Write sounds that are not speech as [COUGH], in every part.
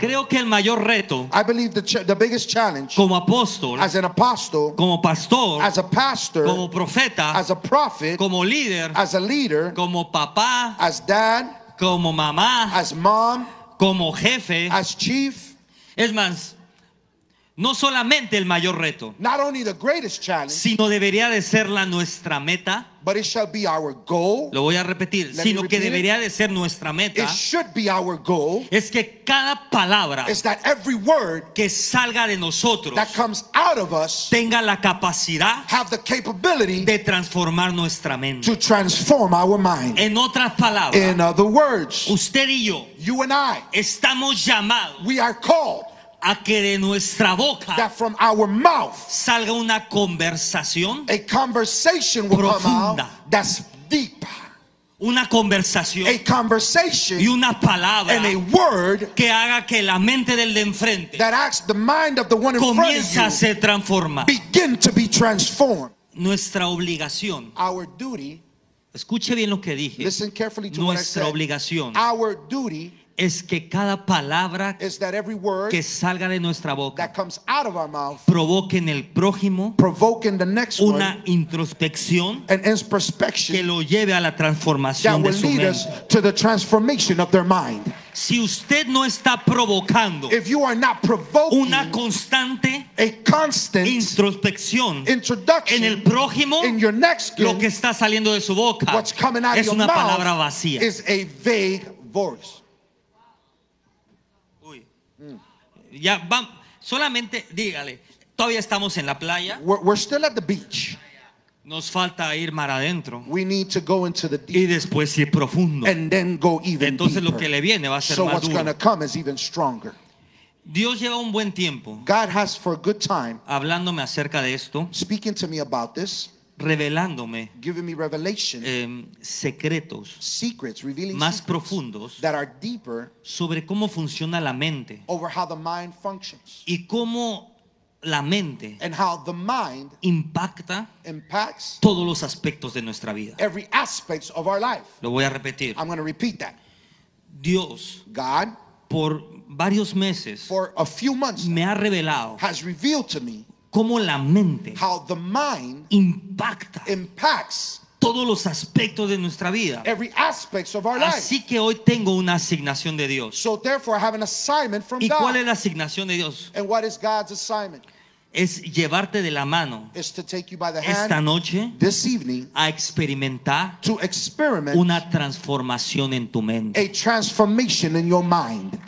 Creo que el mayor reto I believe the, ch- the biggest challenge como apóstol, as an apostle, como pastor, as a pastor, como profeta, as a prophet, como líder, as a leader, como papá, as dad, como mamá, as mom, como jefe. as chief. Es más, no solamente el mayor reto, Not only the greatest challenge, sino debería de ser la nuestra meta. but it shall be our goal. Lo voy a repetir, Let sino que debería de ser nuestra meta. It should be our goal. Es que cada palabra Is that every word que salga de nosotros that comes out of us tenga la capacidad have the capability de transformar nuestra mente. to transform our mind. En otras palabras, In other words, usted y yo you and I, estamos llamados we are called a que de nuestra boca that from our mouth salga una conversación, a conversation will come Profunda. out that's deep. una conversación A conversation y una palabra and a word que haga que la mente del de enfrente that asks the mind of the one in front a transformada. you begin to be transformed. Nuestra obligación, Our duty, escuche bien lo que dije, listen carefully to what I nuestra said. obligación Our duty es que cada palabra is that every word que salga de nuestra boca that comes out of our mouth provoque en el prójimo the next one una introspección que lo lleve a la that transformación will de su lead us mente. to the transformation of their mind. Si usted no está provocando If you are not una constante a constant introspección en el prójimo, in your next lo que está saliendo de su boca es una palabra vacía. is a vague voice. Uy. Ya va, solamente dígale, todavía estamos en la playa, We're, we're still at the beach. nos falta ir mar adentro We need to go into the y deep después ir profundo. and then go even Entonces lo que deeper. le viene va a ser So más what's duro. come is even stronger. Dios lleva un buen tiempo God has for a good time hablándome acerca de esto, speaking to me about this, revelándome giving me revelation, eh, secretos secrets, revealing más secrets profundos that are deeper sobre cómo funciona la mente over how the mind functions y cómo la mente and how the mind impacta impacts todos los aspectos de nuestra vida. every aspect of our life. Lo voy a repetir. I'm going to repeat that. Dios God, por varios meses for a few months, me ha revelado has revealed to me cómo la mente how the mind impacta impacts todos los aspectos de nuestra vida. every of our life. Así que hoy tengo una asignación de Dios. So therefore, I have an assignment from ¿Y cuál es God. la asignación de Dios? And what is God's assignment? Es llevarte de la mano Is to take you by the esta hand noche this evening a experimentar to experiment una transformación en tu mente. a transformation in your mind.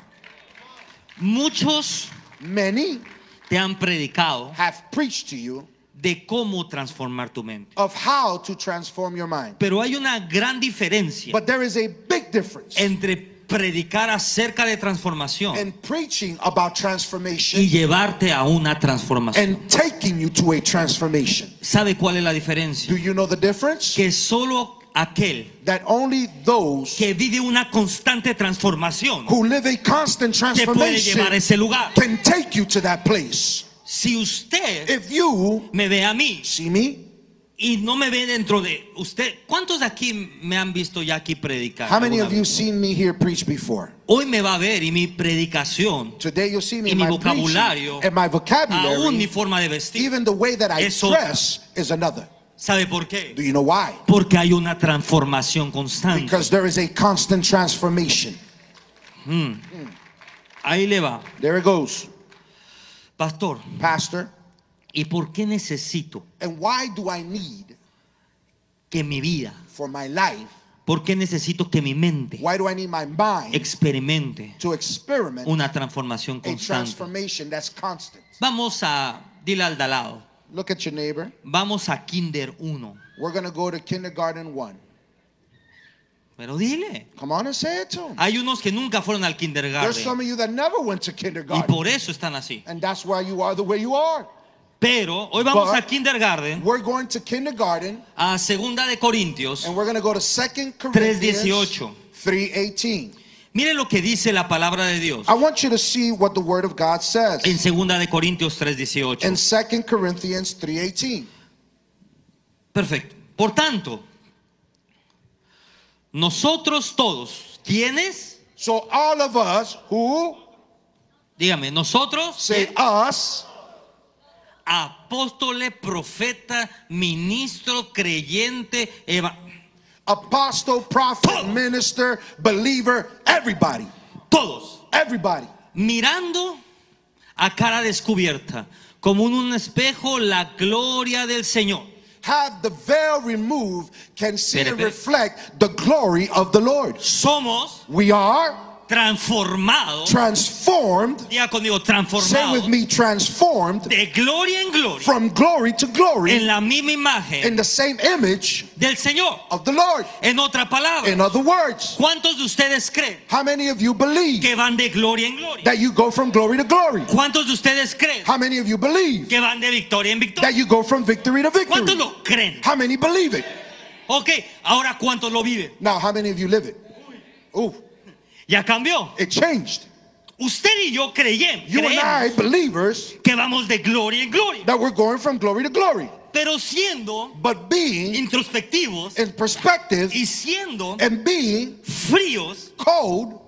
Muchos Many te han predicado have preached to you de cómo transformar tu mente. of how to transform your mind. Pero hay una gran diferencia But there is a big difference entre predicar acerca de transformación in preaching about y transformation llevarte a una transformación. and taking you to a transformation. ¿Sabe cuál es la Do diferencia? you know the difference? Que solo aquel That only those que vive una constante transformación who live a constant te puede llevar a ese lugar. can take you to that place. Si usted If you me ve a mí see me, y no me ve dentro de usted, ¿cuántos de aquí me han visto ya aquí predicar? how many of you seen me here preach before? Hoy me va a ver y mi predicación, Today you'll see me Y in mi my vocabulario, and my aún mi vocabulary, forma de vestir. even the way that I dress is another. ¿Sabe por qué? Do you know why? Porque hay una transformación constante. Because there is a constant transformation. Ahí le va. There it goes, Pastor, Pastor. ¿y por qué necesito And why do I need que mi vida, for my life? por qué necesito que mi mente Why do I need my mind experimente to experiment una transformación a constante? transformation that's constant? Vamos a, dile al de al lado, Look at your neighbor. vamos a Kinder 1. We're going to go to kindergarten one. Pero dile, Come on and say it to him. hay unos que nunca fueron al There's kindergarten some of you that never went to y kindergarten. por eso están así. And that's why you are the way you are. Pero hoy vamos But- a kindergarten, We're going to kindergarten a Segunda de Corintios and we're going to go to 2 Corinthians 3:18. 3:18. Miren lo que dice la palabra de Dios I want you to see what the word of God says en Segunda de Corintios 3:18. in 2 Corinthians 3:18. Perfecto. Por tanto, nosotros todos, ¿quiénes? So all of us who Dígame, nosotros, say us, apóstoles, profeta, ministro, creyente, eva- apostle, prophet, minister, believer, everybody, todos, everybody, mirando a cara descubierta, como en un espejo, la gloria del Señor. have the veil removed, can see and reflect the glory of the Lord. Somos We are transformados, transformed, diga conmigo, say transformados with me, transformed de gloria en gloria, from glory to en glory la misma in imagen the same image del Señor. of the Lord. En otra palabra, In other words, ¿cuántos de ustedes creen how many of you believe que van de gloria en gloria? that you go from glory to glory? ¿Cuántos de ustedes creen How many of you believe que van de victoria en victoria? that you go from victory to victory? ¿Cuántos lo creen? How many believe it? Ok, ahora ¿cuántos lo viven? Now, how many of you live it? Ooh, Ya cambió. it changed. Usted y yo creyen, You and I, creemos believers, que vamos de gloria en gloria. that we're going from glory to glory. Pero siendo But being introspectivos in perspective y siendo and being fríos, cold,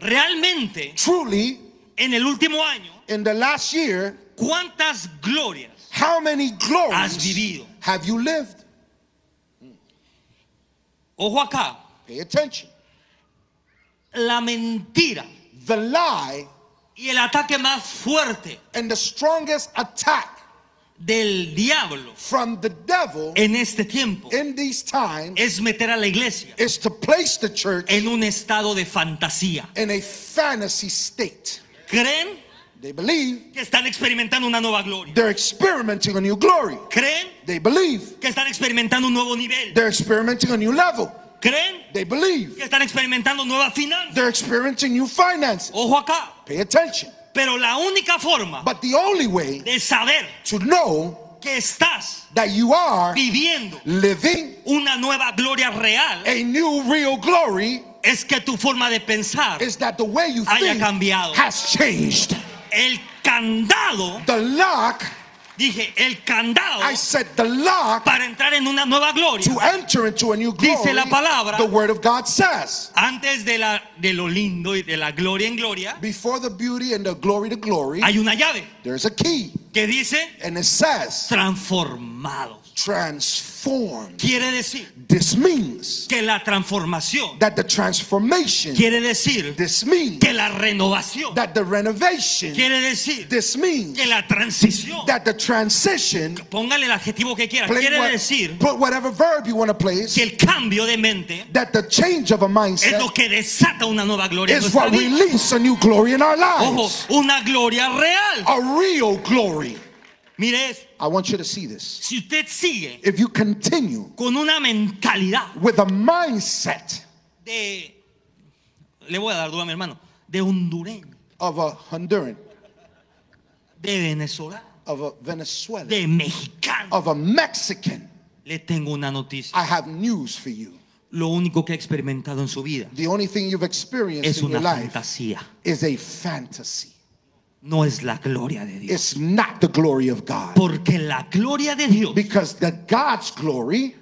realmente truly, en el último año, in the last year, ¿cuántas glorias how many has glories vivido? have you lived? Ojo acá, Pay attention. La mentira The lie y el ataque más fuerte and the strongest attack del diablo from the devil en este tiempo in these times es meter a la iglesia is to place the church en un estado de fantasía. in a fantasy state. ¿Creen They believe que están experimentando una nueva gloria? they're experimenting a new glory. ¿Creen They believe que están experimentando un nuevo nivel? they're experimenting a new level. ¿Creen They believe que están experimentando nuevas finanzas? they're experiencing new finances. Ojo acá. Pay attention. Pero la única forma But the only way de saber to know que estás that you are viviendo living una nueva gloria real a new real glory es que tu forma de pensar, is that the way you Haya think cambiado. has changed. el candado, The lock, dije, el candado I said the lock para entrar en una nueva gloria. to enter into a new glory, Dice la palabra. the word of God says. Antes de, la, de lo lindo y de la gloria en gloria, Before the beauty and the glory to glory, hay una llave there's a key. que dice And it says transformados. transformed. Quiere decir This means que la transformación, that the transformation, quiere decir this means que la renovación, that the renovation, quiere decir this means que la transición, that the transition, póngale el adjetivo que quiera, quiere what- decir put whatever verb you want to place, que el cambio de mente that the change of a es mindset lo que desata una nueva gloria is what vida. release a new glory in our Ojo, lives. una gloria real. A real glory. Mire eso, I want you to see this. si usted sigue If you continue con una mentalidad with a mindset de, le voy a dar duro a mi hermano, de hondureño, of a Honduran, de venezolano, of a Venezuelan, de mexicano, of a Mexican, le tengo una noticia. I have news for you. Lo único que ha experimentado en su vida The only thing you've experienced es in una your life fantasía, is a fantasy. No es la gloria de Dios. It's not the glory of God. Porque la gloria de Dios Because the God's glory,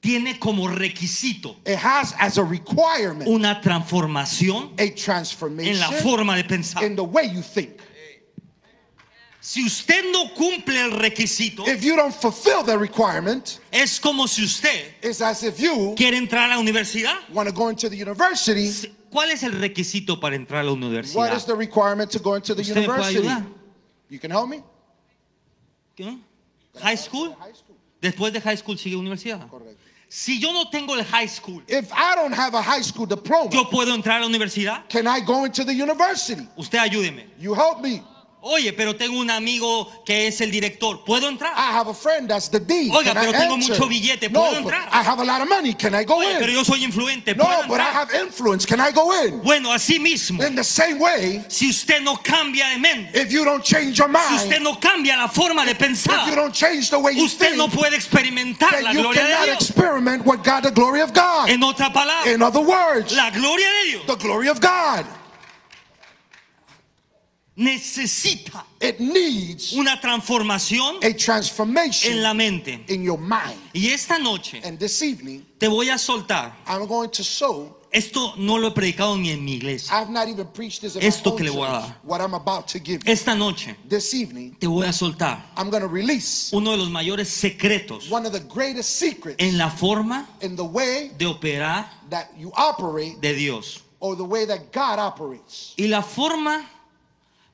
tiene como requisito it has as a requirement una transformación a en la transformation forma de pensar. in the way you think. Si usted no cumple el requisito, If you don't fulfill the requirement, es como si usted it's as if you quiere entrar a la universidad. want to go into the university. ¿Cuál es el requisito para entrar a la What universidad? is the requirement to go into the ¿Usted me puede university? ayudar? You can help me? ¿Qué? ¿High school? High school. Después de high school sigue universidad. Correcto. Si yo no tengo el high school, If I don't have a high school diploma, ¿yo puedo entrar a la universidad? can I go into the university? Usted ayúdeme. You help me. Oye, pero tengo un amigo que es el director. ¿Puedo entrar? I have a friend that's the dean. Oiga, Can I pero tengo enter? mucho billete, No, ¿puedo but entrar? I have a lot of money. Can I go Oye, pero in? yo soy influente. No, ¿Puedo but I entrar? have influence. Can I go in? Bueno, así mismo, In the same way, si usted no cambia de mente, if you don't change your si usted mind, no cambia la forma de if you pensar, don't change the way you usted no think, puede experimentar la you gloria de cannot Dios. experiment with God, the glory of God. En otra palabra, In other words, la gloria de Dios the glory of God. Necesita It needs una transformación a transformation en la mente. in your mind. Y esta noche And this evening, te voy a soltar. I'm going to sow. Esto no lo he predicado ni en mi iglesia. I've not even preached this in my Esto que le voy a dar. what I'm about to give you. Esta noche This evening, te voy a soltar I'm going to release uno de los mayores secretos one of the greatest secrets en la forma in the way de operar that you operate de Dios. or the way that God operates. Y la forma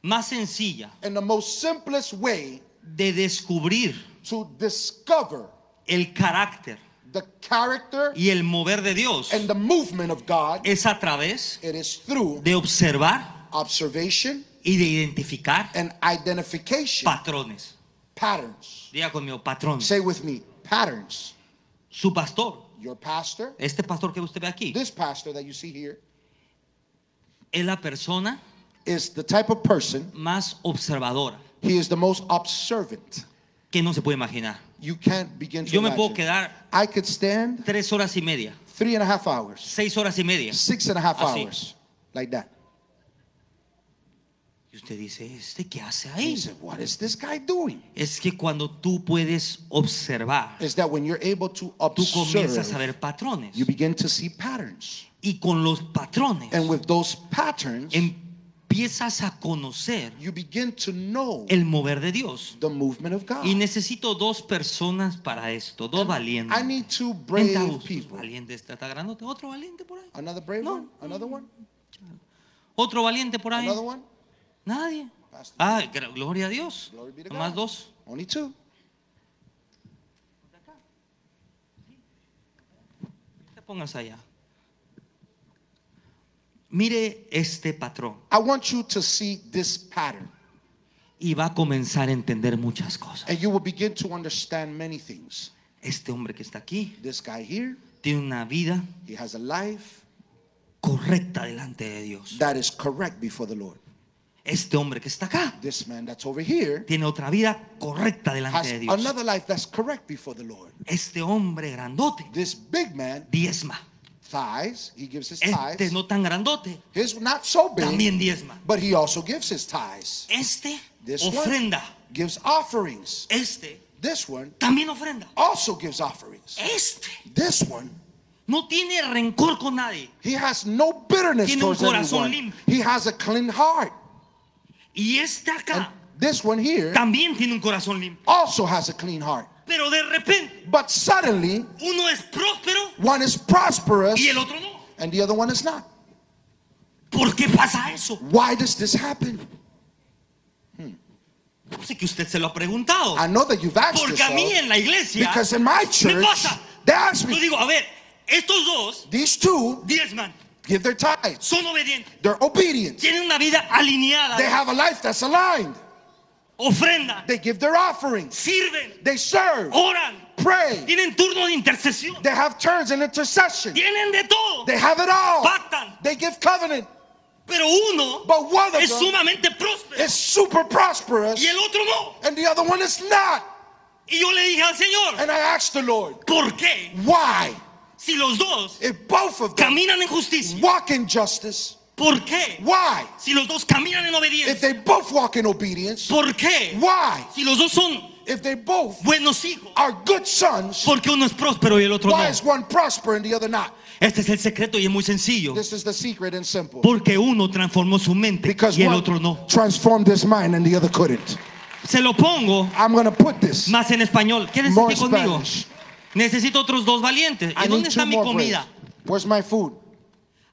más sencilla And the most simplest way de descubrir to discover el carácter the character y el mover de Dios and the movement of God, es a través it is through de observar observation y de identificar and identification patrones. patterns. Diga conmigo, patrones. Say with me, patterns. Su pastor, Your pastor, este pastor que usted ve aquí, this pastor that you see here, es la persona is the type of person, más observadora he is the most observant. que no se puede imaginar. You can't begin to Yo me puedo imagine. quedar I could stand tres horas y media, three and a half hours, seis horas y media. six and a half Así. hours, like that. Y usted dice, ¿este qué hace He ahí? said, What is this guy doing? Es que cuando tú puedes observar, Is that when you're able to tú comienzas a observe, ver patrones. you begin to see patterns. Y con los patrones And with those patterns, empiezas a conocer you begin to know el mover de Dios. the movement of God. Y necesito dos personas para esto, dos valientes. I need two brave people. Valiente está, está grandote. Otro valiente por ahí. Another brave No. one? Another one? Otro valiente por ahí. Another one? Nadie. Ah, gloria a Dios. Más dos. Only two. Te pongas allá. Mire este patrón I want you to see this pattern, y va a comenzar a entender muchas cosas. and you will begin to understand many things. Este hombre que está aquí This guy here, tiene una vida he has a life correcta delante de Dios. that is correct before the Lord. Este hombre que está acá This man that's over here tiene otra vida correcta has delante de Dios. another life that's correct before the Lord. Este hombre grandote This big man, diezma. Tithes, he gives his Este tithes. no tan grandote His not so big, también diezma. but he also gives his tithes. Este This one ofrenda. gives offerings. Este This one también ofrenda. also gives offerings. Este This one, no tiene rencor con nadie. he has no bitterness Tiene un towards corazón anyone. limpio. He has a clean heart. Y este And acá this one here también tiene un corazón limpio. also has a clean heart. Pero de repente But suddenly, uno es próspero one is prosperous y el otro no. and the other one is not. ¿Por qué pasa eso? Why does this happen? Hmm. Yo sé que usted se lo ha preguntado. I know that you've asked Porque a mí yourself en la iglesia because in my me church, pasa. they ask Yo me, digo, a ver, estos dos these two diezman, give their tithes. son obedientes, They're obedient. tienen una vida alineada, They have a life that's aligned. Ofrenda, They give their offerings. sirven, They serve, oran, pray. tienen turno de intercesión, They have turns in intercession. tienen de todo, They have it all. pactan. They give covenant. Pero uno But one of es them sumamente próspero is super prosperous y el otro no. and the other one is not. Y yo le dije al Señor, And I asked the Lord, ¿por qué? why? Si los dos If both of them caminan en justicia, walk in justice, ¿por qué? why? Si los dos caminan en If obediencia, they both walk in obedience, ¿por qué? why? Si los dos son If they both buenos hijos, are good sons, ¿por qué uno es próspero y el otro why no? is one prosper and the other not? Este es el secreto y es muy sencillo. This is the secret and simple. Porque uno transformó su mente Because y el one otro no. transformed his mind and the other couldn't. Se lo pongo I'm to put this. más en español. ¿Quieren More seguir conmigo? Spanish. Necesito otros dos valientes. ¿Y dónde está mi comida? bread. Where's my food?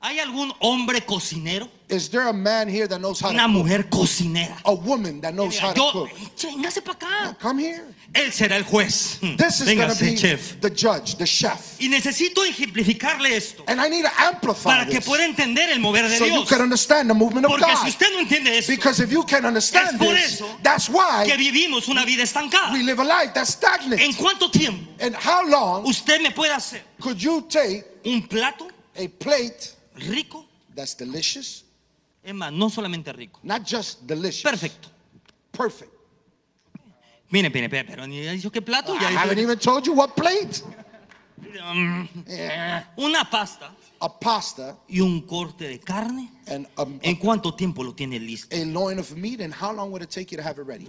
¿Hay algún hombre cocinero? Is there a man here that knows how Una to mujer cocinera. a woman that knows how to Yo, cook? véngase para acá. Come here. Él será el juez. This is going to be chef. the judge, the chef. Y necesito ejemplificarle esto And I need to amplify para que pueda entender el mover de so you Dios. can understand the movement of Porque si God. usted no entiende esto, Because if you can understand Es por this, eso that's que why vivimos una vida estancada. we live a life that's stagnant. ¿En cuánto tiempo And how long usted me puede hacer could you take un plato a plate rico? that's delicious? Es más, no solamente rico. Not just delicious. Perfecto. Perfect. Mire, mire, pero, pero ni ha dicho qué plato. I Ya haven't even told you what plate. mm, una pasta a pasta y un corte de carne, and a, ¿en cuánto tiempo lo tiene listo? a loin of meat, and how long would it take you to have it ready?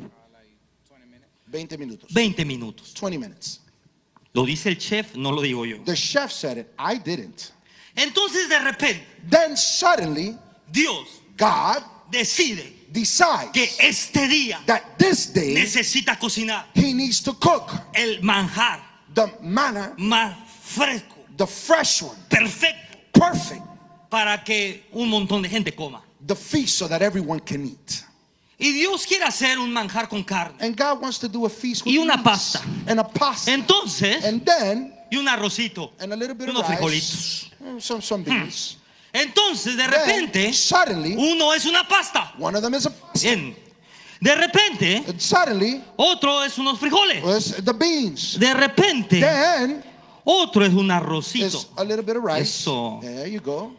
20 minutos. 20 minutos. 20 minutes. Lo dice el chef, no lo digo yo. The chef said it. I didn't. Entonces de repente Then suddenly, Dios God decide decides que este día that this day necesita cocinar he needs to cook el manjar the manna, más fresco, the fresh one, perfecto, perfect, para que un montón de gente coma. the feast so that everyone can eat. Y Dios quiere hacer un manjar con carne. And God wants to do a feast with Y una pasta. and a pasta. Entonces, and then y un arrocito, and a little bit of unos rice, frijolitos. mm, some some beans. [CLEARS THROAT] Entonces, de Then, repente, suddenly, uno es una pasta. one of them is a Bien. De repente, and suddenly otro es unos frijoles. was the beans. De repente, Then otro es un is arrocito. a little bit of rice. Eso. There you go.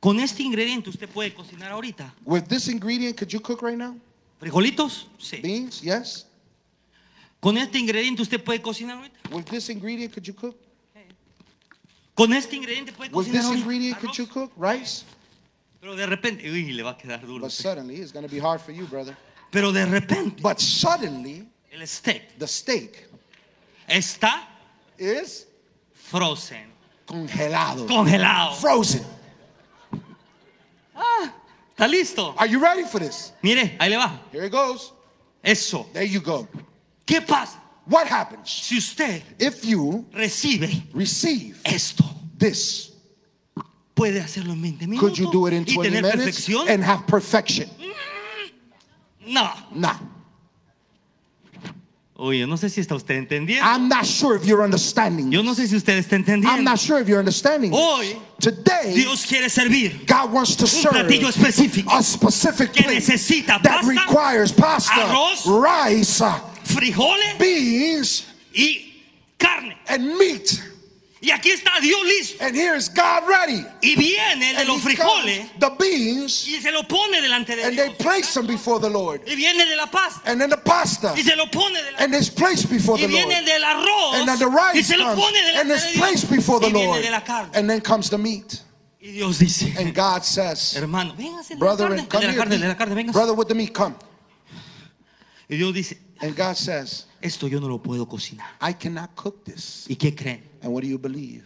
Con este ingrediente usted puede cocinar ahorita. With this ingredient, could you cook right now? ¿Frijolitos? Sí. Beans, yes. Con este ingrediente usted puede cocinar ahorita. With this ingredient, could you cook? Con este ingrediente puede With cocinar this ahorita. ingredient, could you cook rice? Pero de repente, uy, le va a quedar duro. But suddenly, it's going to be hard for you, brother. Pero de repente, But suddenly, el steak the steak está is frozen, congelado, congelado. frozen. ¿Está listo? Are you ready for this? Mire, ahí le va. Here it goes. Eso. There you go. ¿Qué pasa What happens si usted if you recibe receive esto? this? Puede hacerlo en 20 minutos Could you do it in y 20 tener minutes perfección. and have perfection? No. Nah. Oye, no sé si está usted entendiendo. I'm not sure if you're understanding. Yo no sé si usted está I'm not sure if you're understanding. Hoy Today, Dios quiere servir God wants to un serve platillo específico a specific que necesita that pasta, requires pasta, arroz, rice, frijoles beans, y carne. and meat. Y aquí está Dios listo. And here's God ready. Y viene de And los frijoles the beans y se lo pone delante de and they Dios. place them before the Lord. Y viene de la pasta And then the pasta y se lo pone delante and it's placed before y the Lord. viene del arroz And then the y rice se lo pone and delante it's de Dios placed before the y viene Lord. de la carne. And then comes the meat. Y Dios dice, And God says, hermano, véngase de la Brother, carne, come de la here. carne, de la carne, véngase. Brother with the meat, come. Y Dios dice, And God says, esto yo no lo puedo cocinar. I cannot cook this. ¿Y qué creen? And what do you believe?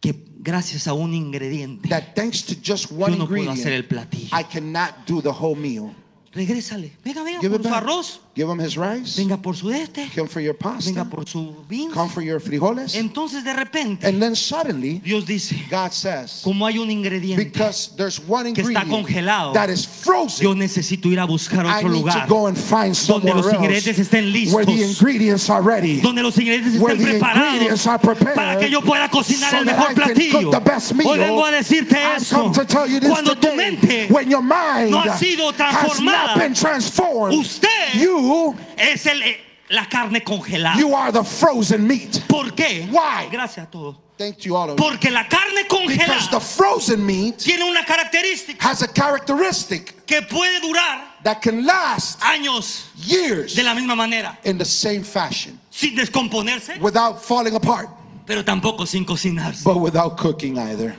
Que gracias a un ingrediente That thanks to just one yo no puedo hacer el platillo. I cannot do the whole meal. Regrésale, venga, venga Give por it su back. arroz, Give him his rice. venga por su este, Come for your venga pasta. por su beans. Come for your frijoles. Entonces de repente And then suddenly, Dios dice, God says, como hay un ingrediente, because there's one que está ingredient congelado, that is frozen, yo necesito ir a buscar I otro need to lugar go and find donde somewhere los ingredientes estén listos, where the ingredients are ready. donde los ingredientes Where estén the preparados ingredients are prepared para que yo pueda cocinar so el mejor I can platillo. cook the best meal. Hoy vengo a decirte eso. come to tell you this Cuando tu mente when your mind no ha sido has not transformada, been transformed, usted you es el, eh, la carne congelada. you are the frozen meat. ¿Por qué? Why? Gracias a todos. Thank you all of you. Porque la carne Because the congelada frozen meat tiene una característica has a characteristic que puede durar that can last años years de la misma manera, in the same fashion sin descomponerse, without falling apart, pero tampoco sin cocinarse. but without cooking either.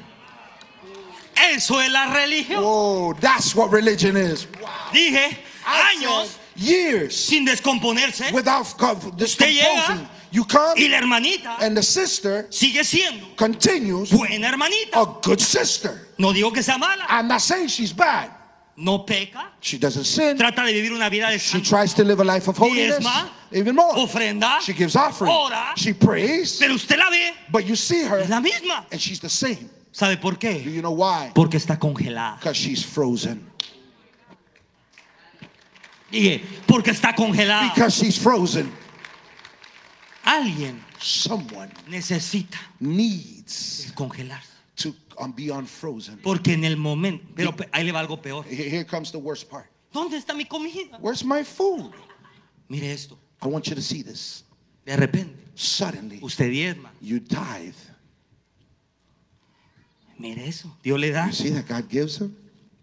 Eso es la religión. Oh, that's what religion is. Dije, I años said years sin descomponerse without co- llega. You come y la hermanita and the sister sigue siendo continues buena hermanita. a good sister. No digo que sea mala, I'm not saying she's bad. no peca, She doesn't sin. trata de vivir una vida de She tries to live a life of holiness. Diezma, Even more. ofrenda, She gives offering. ora, She prays. pero usted la ve, But you see her la misma. and she's the same. ¿Sabe por Do qué? you know why? Porque está congelada. Because she's frozen. Porque está congelada. Because she's frozen. Alguien Someone necesita needs congelarse. to um, be unfrozen. Porque en el momento, pero pe- ahí le va algo peor. Here here comes the worst part. ¿Dónde está mi comida? Where's my food? Mire esto. I want you to see this. De repente, Suddenly, usted diezma. you tithe. Mire eso. Dios le da You see that God gives him?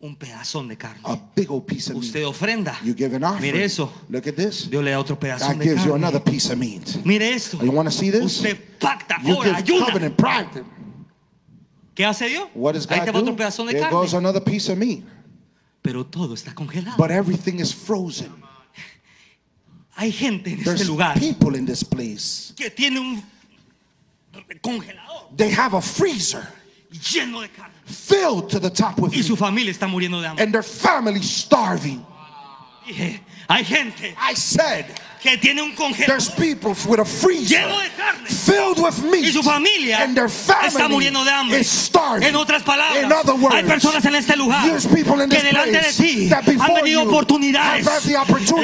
Un pedazón de carne. a big old piece of Usted ofrenda. You give an offering. Mire eso. Look at this. Dios le da otro pedazón God de gives you carne. another piece of meat. Mire esto. You want to see this? Usted pacta, You ora, give pride. ¿Qué hace Dios? What does Ahí God te va otro pedazón de There carne. goes another piece of meat. Pero todo está congelado. But everything is frozen. Hay gente en este lugar people in this place. que tiene un congelador They have a freezer lleno de carne. filled to the top with Y su familia está muriendo de hambre. And their family starving. Hay gente I said, que tiene un congelador there's people with a freezer lleno de carne. filled with Y meat. su familia And their está family muriendo de hambre. is starving. En otras palabras, In other words, hay personas en este lugar there's people in que this delante de ti han you oportunidades.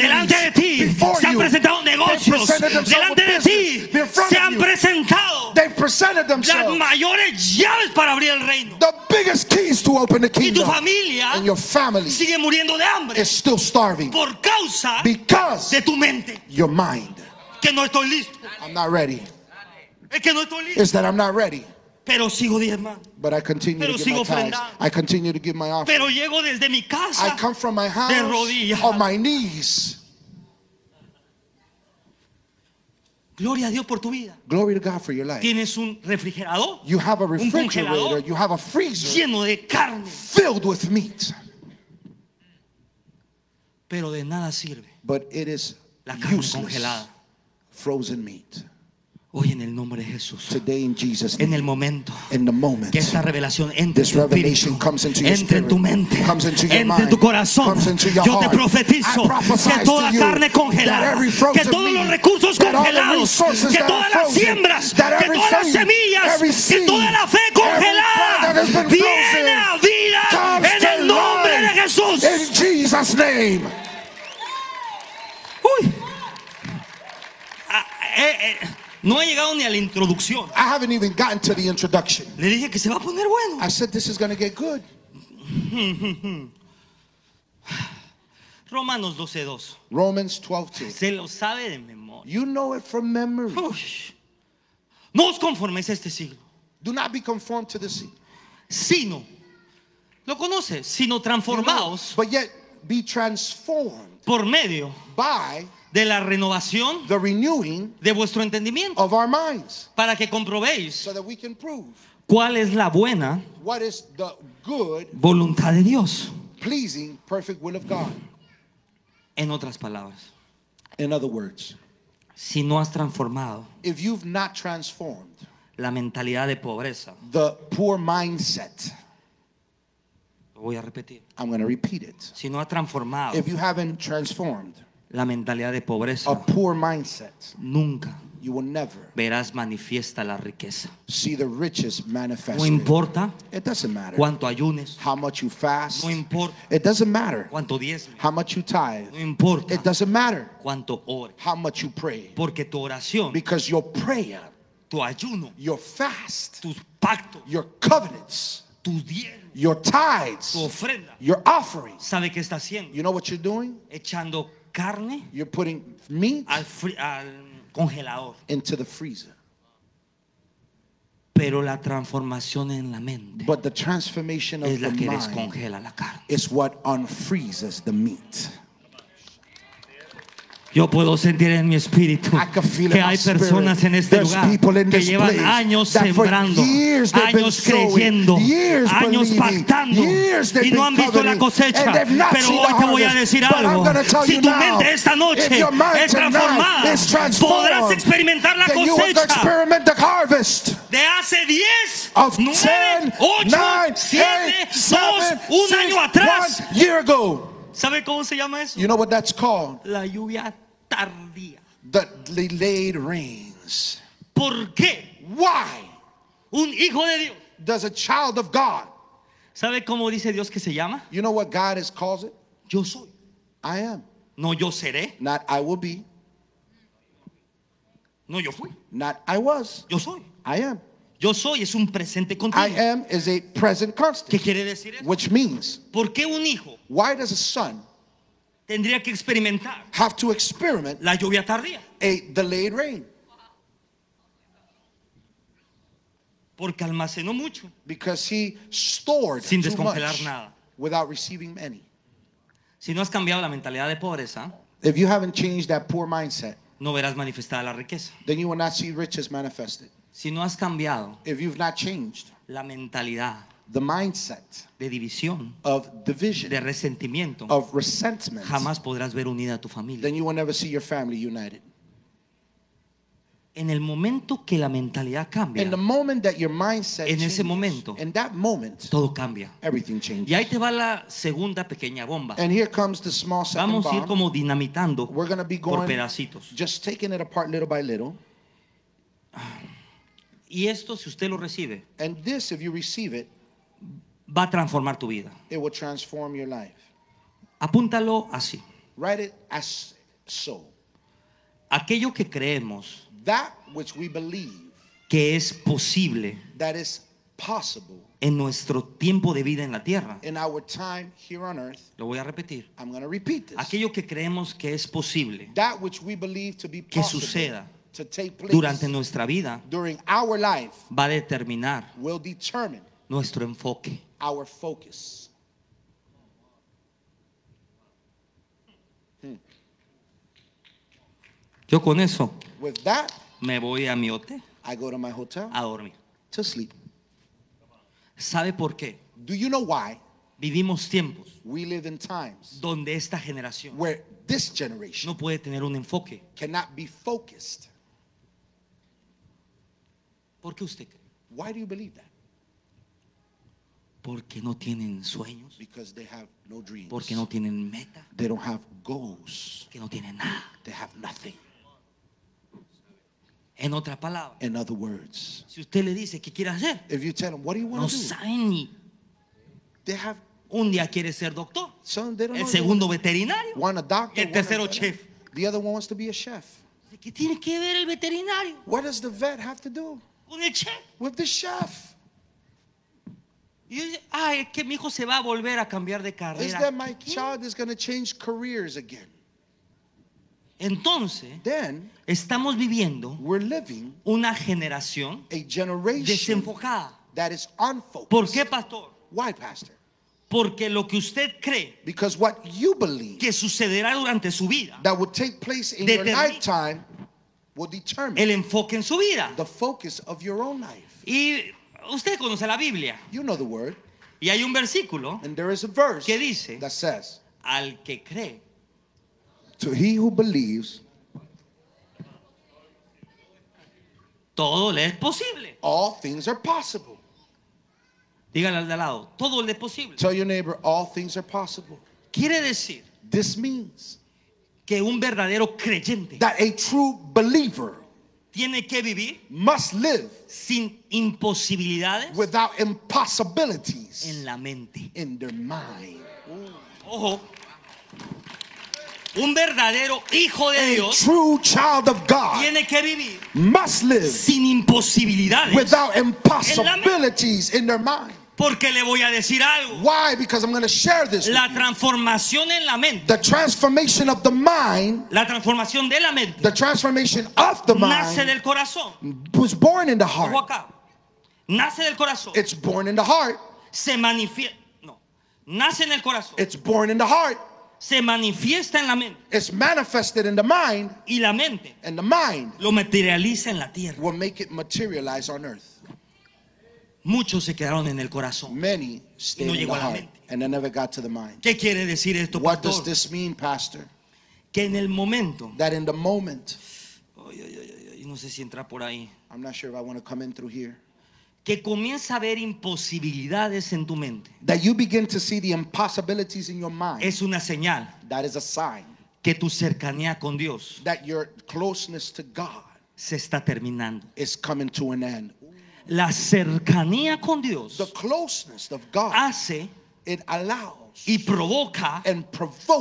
Delante de ti se han presentado negocios. Delante de ti se han presentado las mayores llaves para abrir el reino. the biggest keys to open the Y tu kingdom. familia And your family sigue muriendo de hambre is still starving por causa because de tu mente. Your mind. Que no estoy listo. I'm not ready. Es que no estoy listo. Is that I'm not ready. Pero sigo diezmando. But I continue Pero to give my tithes. I continue to give my offering. Pero llego desde mi casa. I come from my house rodillas. on my knees. Gloria a Dios por tu vida. Glory to God for your life. Tienes un refrigerador You have a refrigerator. You have a freezer lleno de carne. filled with meat. Pero de nada sirve But it is la carne congelada. Frozen meat. Hoy en el nombre de Jesús. Today in Jesus' En el momento In the moment. que esta revelación entre en tu espíritu, comes into your entre en tu mente, comes into your entre en tu corazón. comes into your Yo te profetizo que toda carne congelada, que todos los recursos congelados, que todas las siembras, que todas las semillas, que toda la fe congelada viene a vida en el nombre de Jesús. In Jesus' name. Eh, eh, no he llegado ni a la introducción. I haven't even gotten to the introduction. Le dije que se va a poner bueno. I said this is going to get good. [LAUGHS] Romanos 12:2. Romans 12:2. Se lo sabe de memoria. You know it from memory. Uy. No os conforméis a este siglo, Do not be conformed to the sea. sino, lo conoce, sino transformaos But yet be transformed por medio by de la renovación the renewing de vuestro entendimiento, of our minds para que comprobéis so that we can prove cuál es la buena what is the good, voluntad de Dios. pleasing, perfect will of God. En otras palabras, In other words, si no has transformado if you've not transformed la mentalidad de pobreza, the poor mindset, lo voy a repetir, I'm going to repeat it. si no has transformado If you haven't transformed la mentalidad de pobreza, a poor mindset, nunca you will never verás manifiesta la riqueza. see the riches manifest. No importa It doesn't matter cuánto ayunes, how much you fast. no importa It doesn't matter cuánto diezme, how much you tithe. no importa It doesn't matter cuánto ores, how much you pray. porque tu oración, Because your prayer, tu ayuno, your fast, tus pactos, your covenants, tus diezmos, your tu tithes, ofrenda, your offerings, ¿sabe qué está haciendo? you know what you're doing? Echando carne You're putting meat al, fri- al congelador. into the freezer. Pero la transformación en la mente But the transformation of es la the que mind descongela la carne. is what unfreezes the meat. Yo puedo sentir en mi espíritu que hay personas en este lugar que llevan años sembrando, años creyendo, años pactando y no han visto la cosecha. Pero hoy te voy a decir algo. Si tu mente esta noche es transformada, podrás experimentar la cosecha de hace 10, of 9, 10, 8, 9, 7, 8, 2, 7, un año 6, atrás. ¿Sabe cómo se llama eso? You know what that's called? La lluvia tardía. The delayed rains. ¿Por qué Why un hijo de Dios? does a child of God, ¿Sabe cómo dice Dios que se llama? you know what God has calls it? Yo soy. I am. No yo seré, Not I will be, no yo fui. not I was. Yo soy. I am. Yo soy es un presente I continuo. am is a present ¿Qué constant, quiere decir eso? which means ¿Por qué un hijo why does a son tendría que experimentar have to experiment la lluvia tardía? a delayed rain? Porque almacenó mucho Because he stored sin too descongelar much nada. without receiving any. Si no has cambiado la mentalidad de pobreza, If you haven't changed that poor mindset, no verás manifestada la riqueza. then you will not see riches manifested. Si no has cambiado If you've not changed la mentalidad the mindset de división, of division, de resentimiento, of resentment, jamás podrás ver unida a tu familia. then you will never see your family united. En el momento que la mentalidad cambia, In the moment that your mindset En ese changes, momento. in that moment, todo cambia. everything changes. Y ahí te va la segunda pequeña bomba. And here comes the small second Vamos a ir bomb. como dinamitando We're going to be por pedacitos. just taking it apart little by little. Y esto, si usted lo recibe, And this, if you receive it, va a transformar tu vida. it will transform your life. Apúntalo así. Write it as so. Aquello que creemos That which we believe que es posible that is possible en nuestro tiempo de vida en la tierra. in our time here on earth. Lo voy a repetir. I'm going to repeat this. Aquello que creemos que es posible That which we believe to be que possible suceda durante nuestra vida during our life va a determinar will determine nuestro enfoque. our focus. Yo con eso With that, me voy a mi hotel I go to my hotel a dormir. to sleep. ¿Sabe por qué? Do you know why Vivimos tiempos we live in times donde esta generación where this generation no puede tener un enfoque. ¿Por qué usted cree? Why do you believe that? Porque no tienen sueños, Because they have no dreams. porque no tienen meta, They don't have goals. que no tienen nada. They have nothing. En otras palabras, In other words, si usted le dice qué quiere hacer, if you tell them, what do you want no to do? saben ni They have un día quiere ser doctor, some, they don't el know. They segundo veterinario, want a doctor. el one a tercero vet. chef. The other one wants to be a chef. ¿Qué tiene que ver el veterinario What does the vet have to do con el chef? with the chef? Y dice, ay, es que mi hijo se va a volver a cambiar de Is carrera. that my child is going to change careers again? Entonces, Then estamos viviendo we're living una generación a generation desenfocada. that is unfocused. ¿Por qué, pastor? Why, Pastor? Porque lo que usted cree Because what you believe que sucederá durante su vida, that would take place in your lifetime will determine el enfoque en su vida. the focus of your own life. Y usted conoce la Biblia. You know the word, Y hay un versículo, and there is a verse ¿Qué dice? that says, al que cree, To he who believes, todo le es posible. all things are possible. Dígale al de al lado, todo le es posible. Tell your neighbor, all things are possible. Quiere decir This means que un verdadero creyente that a true believer tiene que vivir must live sin imposibilidades without impossibilities en la mente. in their mind. Ojo. Un verdadero hijo de A Dios true child of God tiene que vivir must live sin imposibilidades. without impossibilities in their mind. Porque le voy a decir algo. Why? Because I'm going to share this. La transformación en la mente, The transformation of the mind, la transformación de la mente, the transformation of the nace mind del corazón. was born in the heart. acá. Nace del corazón. It's born in the heart. Se manifiesta. No. Nace en el corazón. It's born in the heart. Se manifiesta en la mente. It's manifested in the mind, Y la mente and the mind lo materializa en la tierra. will make it materialize on earth. Muchos se quedaron en el corazón. Many stayed no in the llegó a la heart mente. and they never got to the mind. ¿Qué quiere decir esto, What does pastor? this mean, Pastor? Que en el momento. That in the moment, Ay, ay, ay, ay, no sé si entra por ahí. I'm not sure if I want to come in through here, Que comienza a haber imposibilidades en tu mente. that you begin to see the impossibilities in your mind. Es una señal That is a sign que tu cercanía con Dios that your closeness to God se está terminando. is coming to an end. La cercanía con Dios The closeness of God, hace it allows y provoca and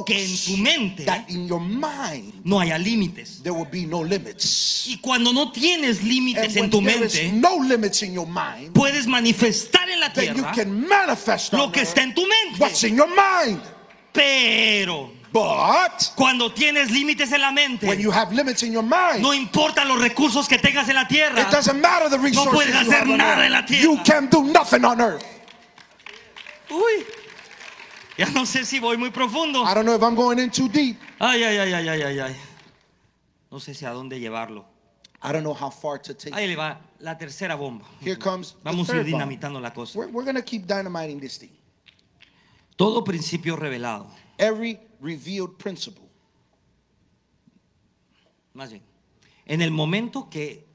que en tu mente that in your mind no haya límites. there will be no limits. Y cuando no tienes límites en tu mente, no limits in your mind, puedes manifestar en la then you tierra can manifest lo que está en tu what's mente. in your mind. Pero But cuando tienes límites en la mente, when you have limits in your mind, no importa los recursos que tengas en la tierra, it doesn't matter the resources puedes you hacer have on nada en la tierra. You can do nothing on earth. Uy. Ya no sé si voy muy profundo. I don't know if I'm going in too deep. Ay, ay, ay, ay, ay, ay, ay. No sé si a dónde llevarlo. I don't know how far to take. Ahí le va la tercera bomba. Here comes Vamos a ir bomb. dinamitando la cosa. We're, we're going to keep dynamiting this thing. Todo principio revelado, Every revealed principle. más bien, en el momento que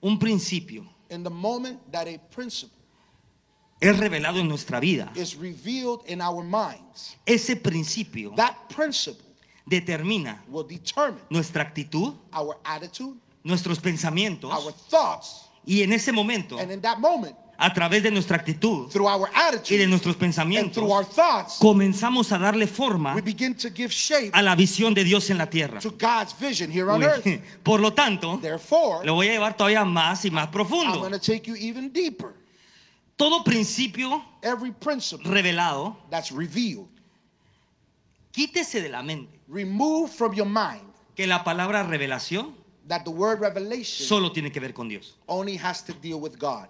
un principio In the moment that a principle es revelado en nuestra vida, is revealed in our minds, ese principio that principle determina will determine nuestra actitud, our attitude, nuestros our pensamientos, thoughts, y en ese momento, and in that moment, a través de nuestra actitud through our y de nuestros and through our pensamientos, thoughts, comenzamos a darle forma we begin to give shape a la visión de Dios en la tierra. to God's vision here on earth. [LAUGHS] Por lo tanto, Therefore, lo voy a llevar todavía más y más profundo. take you even deeper. Todo principio Every principle revelado, that's revealed, quítese de la mente remove from your mind que la palabra revelación that the word revelation solo tiene que ver con Dios. only has to deal with God.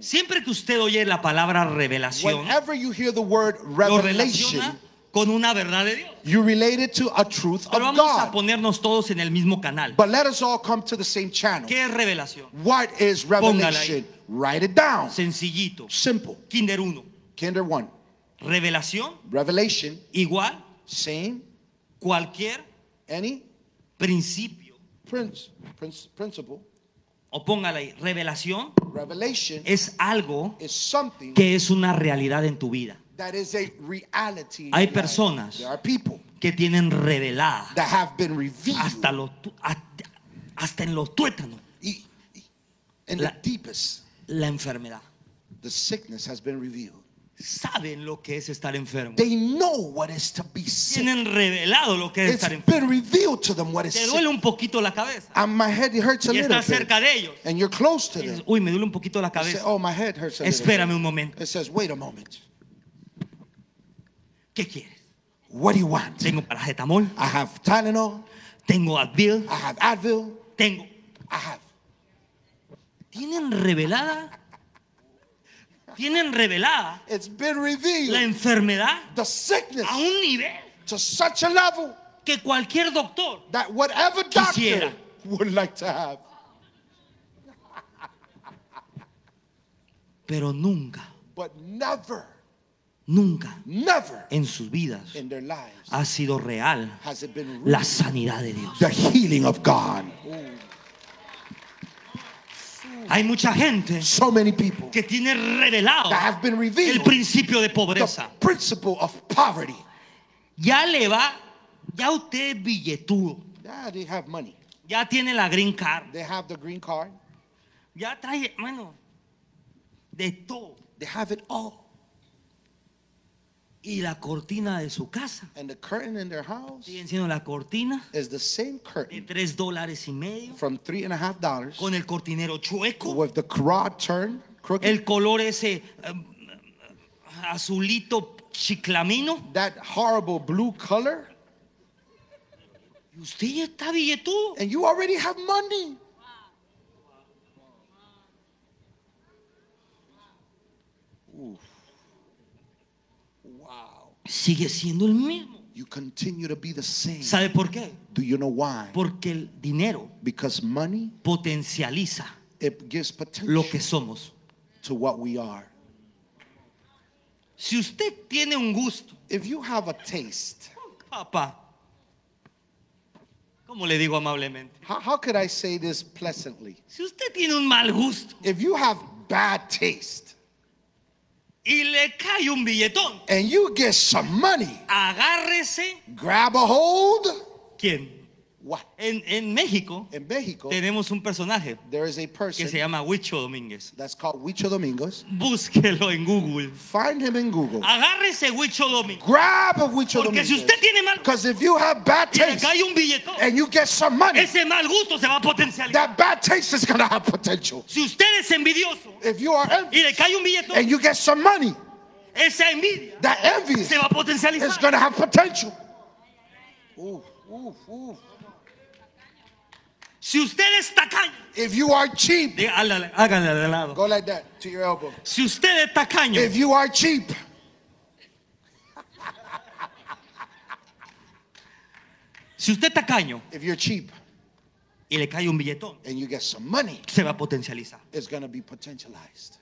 Siempre que usted oye la palabra revelación, Whenever you hear the word lo revelation, relaciona con una verdad de Dios. you relate it to a truth Pero of vamos a God. ponernos todos en el mismo canal. But let us all come to the same channel. ¿Qué es revelación? What is revelation? Write it down. Sencillito. Simple. Kinder 1. Kinder 1. Revelación Revelation, igual same, cualquier any principio. prince, prince, principle. O póngala ahí. Revelación Revelation es algo is something que es una realidad en tu vida. that is a reality. Hay personas There are people que tienen revelada that have been revealed hasta, lo hasta, en los tuétanos in La- the deepest. la enfermedad. The sickness has been revealed. Saben lo que es estar enfermo. They know what is to be sick. Tienen revelado lo que es It's estar enfermo. been revealed to them what is Te duele un poquito la cabeza And my head hurts a y little estás bit. cerca de ellos. And you're close to Y dices, them. Uy, me duele un poquito la You say, cabeza. oh, my head hurts a little Espérame bit. un momento. It says, wait a moment. ¿Qué quieres? What do you want? Tengo paracetamol, I have Tylenol. tengo Advil, I have Advil. tengo. I have. Tienen revelada, tienen revelada It's been la revealed. enfermedad The sickness a un nivel to such a level que cualquier doctor that whatever doctor Quisiera. would like to have. pero nunca, But never, nunca never en sus vidas in their lives ha sido real has it been la real. sanidad de Dios. the healing of God. Hay mucha gente So many people que tiene revelado that have been el principio de the pobreza. principle of poverty. Ya le va, ya usted es billetudo, Yeah, they have money. ya tiene la green card, They have the green card. ya trae, bueno, de todo. They have it all. Y la cortina de su casa And the curtain in their house siguen siendo la cortina is the same de curtain tres dólares y medio from three and a half dollars con el cortinero chueco, with the rod turned crooked. el color ese um, azulito chiclamino. that horrible blue color. Y usted ya está billetudo. And you already have money. Sigue siendo el mismo. You continue to be the same. ¿Sabe por qué? Do you know why? Porque el dinero Because money, potencializa it gives lo que somos. to what we are. Si usted tiene un gusto, If you have a taste, papá, ¿cómo le digo amablemente? how, how could I say this pleasantly? Si usted tiene un mal gusto If you have bad taste y le cae un billetón, and you get some money, agárrese. grab a hold. ¿Quién? En, en México tenemos un personaje there is a que se llama Huicho Domínguez. that's called Huicho Domingos. Búsquelo en Google. Find him in Google. Agárrese Huicho Domínguez. Grab a Huicho Porque si Domingos. usted tiene mal Because if you have bad y taste cae un billetón, and you get some money, ese mal gusto se va a potencializar. that bad taste is going to have potential. Si usted es envidioso If you are envious y le cae un billetón, and you get some money, esa envidia that envy se va a is potencializar. going to have potential. Ooh, ooh, ooh. Si usted es tacaño, If you are cheap, hágale, hágale de lado. go like that to your elbow. Si usted es tacaño, If you are cheap, si usted es tacaño if you're cheap y le cae un billetón, and you get some money, se va a potencializar. it's to be potentialized.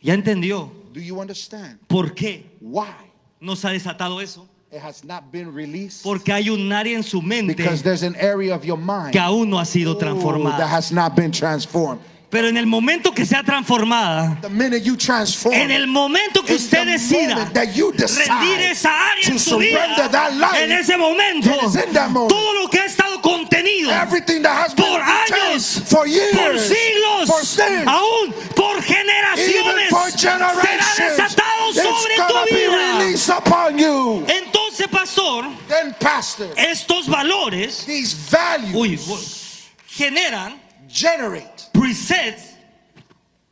¿Ya entendió Do you understand por qué why no se ha desatado eso? It has not been released? Porque hay un área en su mente Because there's an area of your mind que aún no ha sido that transformada. has not been transformed. Pero en el momento que sea transformada, en el momento que in usted the decida moment that you decide rendir esa área to en su vida, life, en ese momento, moment. todo lo que ha estado contenido everything that has been por años, for years, por siglos, for centuries, aún por generaciones, será generations, desatado sobre tu vida. Entonces, pastor, Then, pastor, estos valores these values uy, uy, generan generate presets,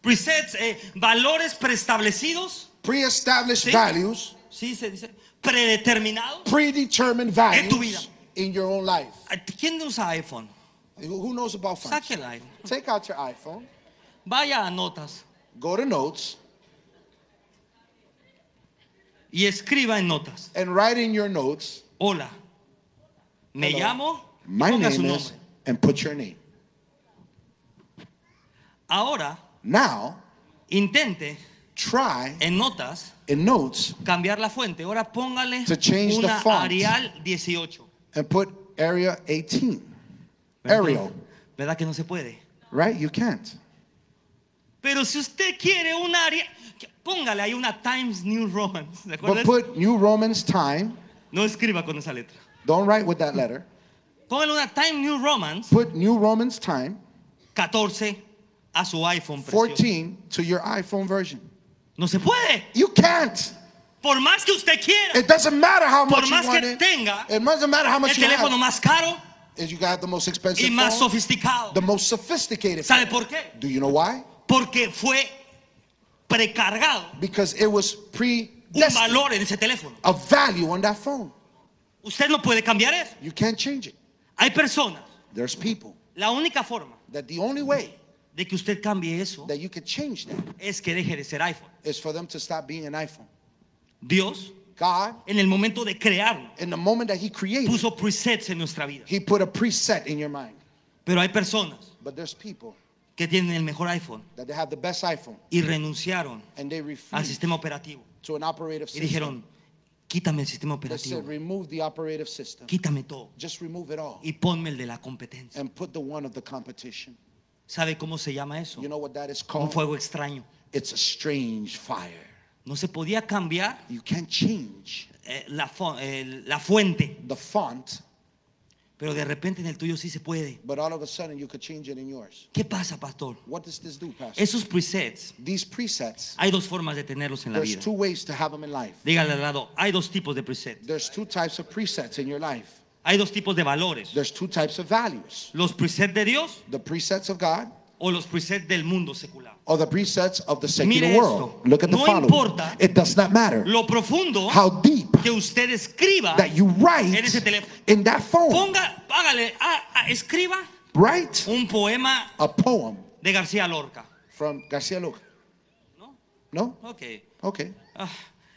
presets, eh, valores preestablecidos, pre-established Sí. values, sí se dice, predeterminados. predetermined En tu vida. values in your own life. ¿Quién usa iPhone? Who who knows about phones? Saque el iPhone. Take out your iPhone, Vaya a notas go to notes, y escriba en notas. and write in your notes, Hola, me Hello. llamo. my ponga su name is, and put your name. Ahora Now, intente try en notas in notes cambiar la fuente. Ahora póngale To change the una font. Arial 18. and put area 18. Arial, ¿Verdad que no se puede? right? You can't. Pero si usted quiere un Arial, póngale ahí una Times New Roman. ¿De But acuerdo? put New Romans time. No escriba con esa letra. Don't write with that letter. Póngale una Times New Romans Put New Romans time 14 a su iPhone. precioso. 14 to your iPhone version. No se puede. You can't. Por más que usted quiera. It doesn't matter how Por much you más want que it. tenga It doesn't matter how el much you teléfono más caro Is you got the most expensive y más phone, sofisticado. the most sophisticated. ¿Sabe phone. por qué? Do you know why? Porque fue precargado Because it was un predestined valor en ese teléfono. a value on that phone. Usted no puede cambiar eso. You can't change it. Hay personas. There's people La única forma that the only way de que usted cambie eso that you could change that es que deje de ser iPhone. is for them to stop being an iPhone. Dios, God, en el momento de crearlo, in the moment that He created, puso presets en nuestra vida. He put a preset in your mind. Pero hay personas But there's people que tienen el mejor iPhone that they have the best iPhone y renunciaron and they al sistema operativo to an operative y dijeron, quítame el sistema said, operativo, remove the operative system. quítame todo Just remove it all y ponme el de la competencia. and put the one of the competition. ¿Sabe cómo se llama eso? You know what that is Un called? fuego extraño. It's a strange fire. No se podía cambiar You can't change eh, la, eh, la fuente, the font, pero de repente en el tuyo sí se puede. but all of a sudden you could change it in yours. ¿Qué pasa, pastor? What does this do, Pastor? Esos presets, These presets, hay dos formas de tenerlos en la there's vida. two ways to have them in life. Dígale al lado, hay dos tipos de presets. There's two types of presets in your life. Hay dos tipos de valores. There's two types of values. Los presets de Dios The presets of God o los presets del mundo secular. or the presets of the secular Mire world. esto. Look at the No following. importa It does not matter Lo profundo how deep que usted escriba, that you write en ese teléfono. in that phone. ponga, hágale, ah, ah, escriba Write un poema a poem de García Lorca. from Garcia Lorca. ¿No? No? Ok. Okay. Ah,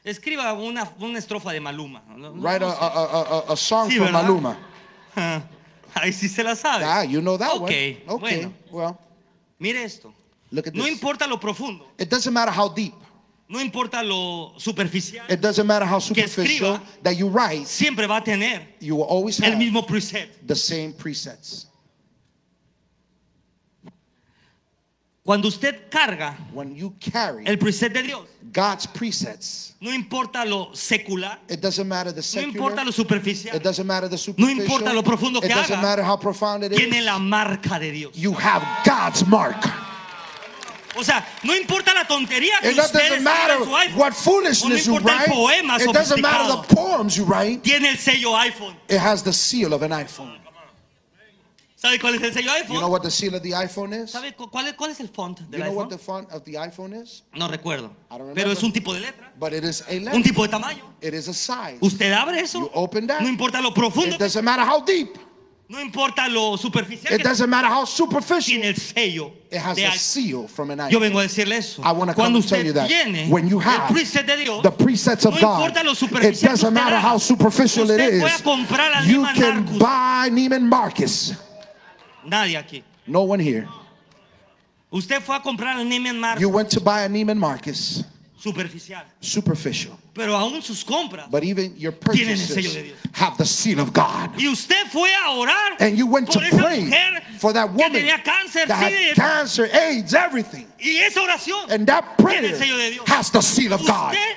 escriba una, una estrofa de Maluma. No- Write no a, sé. a, a, a, a song Sí, from ¿verdad? Maluma. Ah, [LAUGHS] Ahí sí se la sabe. Ah, you know that Ok, one. Okay. bueno. Well, Mire esto. look at No this. importa lo profundo, It doesn't matter how deep. no importa lo superficial, It doesn't matter how Que superficial escriba. that you write. siempre va a tener You will always el have mismo preset. the same presets. Cuando usted carga When you carry el preset de Dios, God's presets, no importa lo secular, it doesn't matter the no secular. importa lo superficial, It doesn't matter the superficial. importa lo profundo que it doesn't haga. matter how profound it tiene is. la marca de Dios. You have God's mark. O sea, no importa la tontería que It usted doesn't escriba matter en su iPhone, what o no foolishness you importa el write. poema It doesn't matter the poems you write. tiene el sello iPhone. It has the seal of an iPhone. ¿Sabe cuál es el sello iPhone? You know what the seal of the iPhone is? ¿Sabe cu- cuál es, cuál es el font You del know what iPhone? the font of the iPhone is? No recuerdo. I don't Pero es un tipo de letra, But it is a un letter. tipo de tamaño. It is a size. Usted abre eso, You open that. no importa lo profundo, It doesn't matter how deep. No importa lo superficial It doesn't matter how superficial. tiene el sello. It has de a seal from an Yo iPhone. vengo a decirle eso. I wanna come Cuando and tell usted you that tiene when you el have preset de Dios, The presets of no God. importa lo It superficial que doesn't usted matter how superficial it Usted puede is. comprar You Neiman can Marcus. buy Neiman Marcus. Nadie aquí. No one here. Usted fue a comprar al Neiman Marcus You went to buy a Neiman Marcus. superficial. Superficial. Pero aún sus compras. But even your purchases have the seal of God. Y usted fue a orar And you went to pray for that que woman tenía cáncer, that had cancer, AIDS, everything. y esa oración And that tiene el prayer sello de Dios. has the seal of God. Usted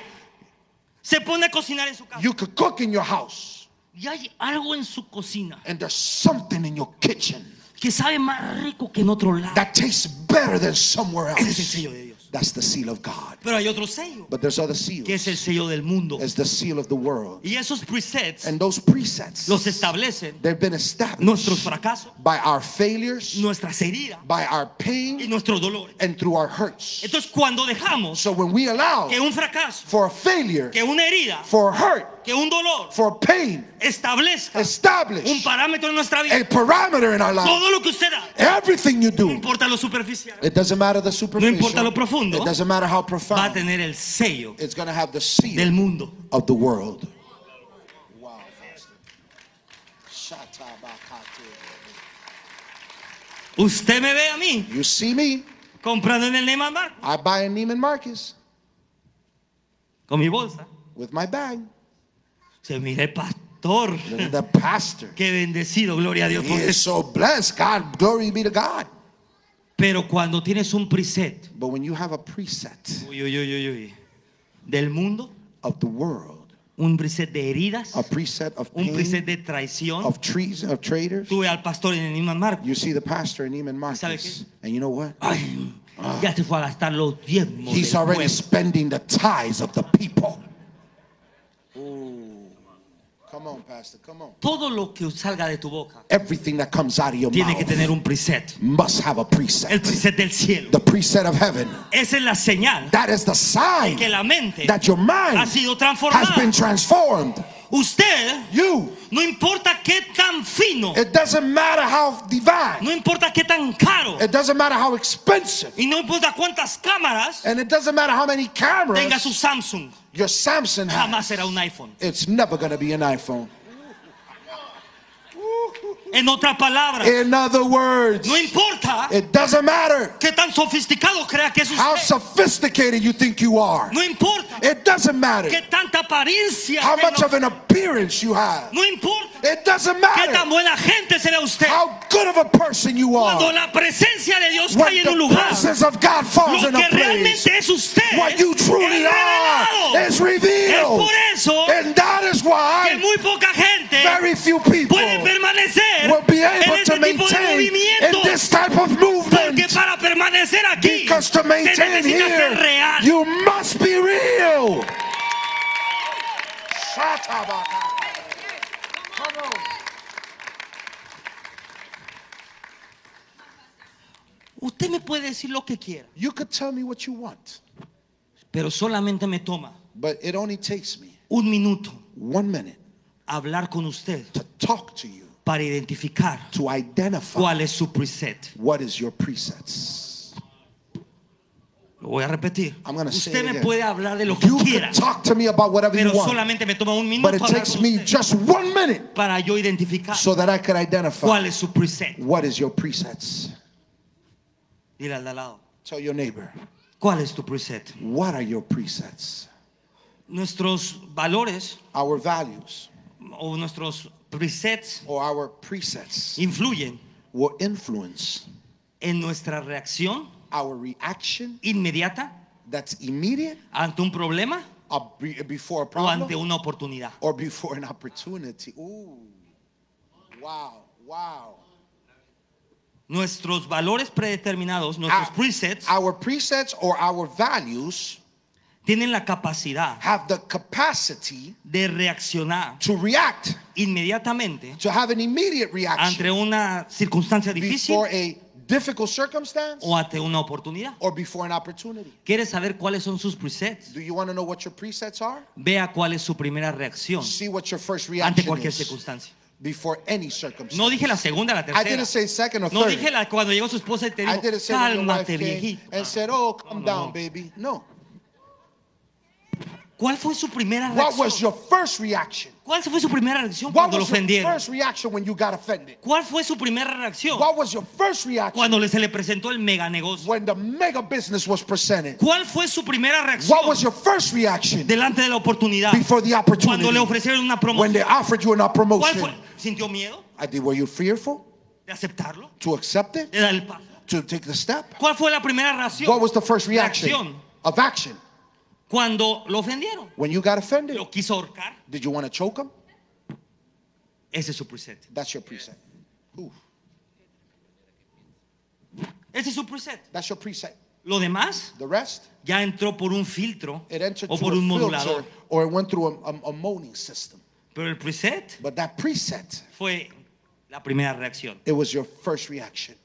se pone a cocinar en su casa You could cook in your house, y hay algo en su cocina and there's something in your kitchen que sabe más rico que en otro lado. that tastes better than somewhere Ese es el else. sello de Dios. That's the seal of God. Pero hay otro sello But there's other que es el seals. sello del mundo. It's the seal of the world. Y esos presets And those presets, los establecen they've been established nuestros fracasos, by our failures, nuestras heridas by our y pain, nuestros dolores. and through our hurts. Entonces cuando dejamos So when we allow que un fracaso, for a failure, que una herida, for a hurt, que un dolor for pain, establezca un establish parámetro en nuestra a vida, parameter in our life, todo lo que usted da, everything you no do, importa lo superficial, it doesn't matter the importa lo superficial, profundo, it doesn't matter how va a profound, tener el sello it's going to have the del seal mundo. of the world. Wow, Usted me ve a mí You see me, comprando en el Neiman Marcus I buy a Neiman Marcus con mi bolsa. with my bag. Se mire, pastor, Look at the pastor. qué bendecido, gloria a Dios He por is eso. so blessed. God, glory be to God. Pero cuando tienes un preset But when you have a preset uy, uy, uy, del mundo, of the world, un preset de heridas, a preset of un preset pain, de traición, of trees, of traders, tuve al pastor en Neiman Marcus. you see the pastor in Neiman ¿Sabe Marcus, and you know what? Ay, ya se fue a gastar los diezmos. He's already pueblo. spending the tithes of the people. Uh. Come on, Pastor, come on. Todo lo que salga de tu boca Everything that comes out of your tiene que mouth tener un preset. must have a El preset. preset del cielo. The preset of heaven. Esa es la señal That is the sign que la mente that your ha mind sido has been transformada. transformed. Usted, You, no importa qué tan fino, it doesn't matter how divine, no importa qué tan caro, it doesn't matter how expensive, y no importa cuántas cámaras and it doesn't matter how many tenga su cameras Samsung, your Samsung jamás será un iPhone. It's never going to be an iPhone. En otras palabras, In other words, no importa it doesn't matter qué tan sofisticado crea que es how usted. sophisticated you think you are. No importa It doesn't matter qué tanta apariencia how much of an appearance you have. No importa It doesn't qué tan matter buena gente será usted. how good of a person you Cuando are. la presencia de Dios cae en un lugar, presence of God falls lo in que a place, realmente es usted what you truly es are is Es revealed. por eso And that is que why muy poca gente very few people puede permanecer will be en able este to tipo de maintain in movimiento. this type of Porque movement. para permanecer aquí Because to se maintain necesita ser here, real. you must be real. Come on. Usted me puede decir lo que quiera, You could tell me what you want, pero solamente me toma but it only takes me un minuto one minute hablar con usted to talk to you, para identificar to identify cuál es su preset. what is your presets. Lo voy a repetir. I'm gonna say Usted it me again. puede hablar de lo que You quiera, can talk to me about whatever you pero want, solamente me toma un but minuto it hablar takes con me usted just one minute para yo identificar so that I can identify cuál es su preset. what is your presets. Dile al de al lado, Tell your neighbor, ¿cuál es tu preset? what are your presets? Nuestros valores Our values o nuestros presets or our presets influyen will influence en nuestra reacción our reaction inmediata that's immediate ante un problema or be- before a o ante una oportunidad. or before an opportunity. Ooh. Wow, wow. Nuestros valores predeterminados, nuestros Our- presets, Our presets or our values tienen la capacidad have the capacity de reaccionar to react, inmediatamente to have an immediate reaction ante una circunstancia difícil before a difficult circumstance o ante una oportunidad. or before an opportunity. ¿Quieres saber cuáles son sus presets? Do you want to know what your presets are? Vea cuál es su primera reacción See what your first ante cualquier is circunstancia. before any circumstance. No dije la segunda, la I tercera. didn't say second or No third. dije la, cuando llegó su esposa y te I dijo, cálmate, viejito. and said, "Oh, calm no, down, no. baby." No. ¿Cuál fue su primera What was reacción? your first reaction? ¿Cuál fue su primera reacción What cuando lo ofendieron? first reaction when you got offended? ¿Cuál fue su primera reacción What was your first reaction cuando se le presentó el mega negocio? when the mega business was presented? ¿Cuál fue su primera reacción What was your first reaction delante de la oportunidad? before the Cuando opportunity? le ofrecieron una When they promoción. offered you a ¿Cuál promotion? fue? ¿Sintió miedo I did, were you fearful de aceptarlo? to accept it? ¿De dar el paso? To take the step? ¿Cuál fue la primera reacción? What was the first Reacción. reaction of action? Cuando lo ofendieron. When you got offended, ¿Lo quiso ahorcar? did you want to choke them? Ese es su preset. That's your preset. Ooh, Ese es su preset. that's your preset. Lo demás The rest, ya entró por un filtro o por un modulador. or it went through a, a, a moaning system. Pero el preset But that preset, fue la primera reacción. it was your first reaction.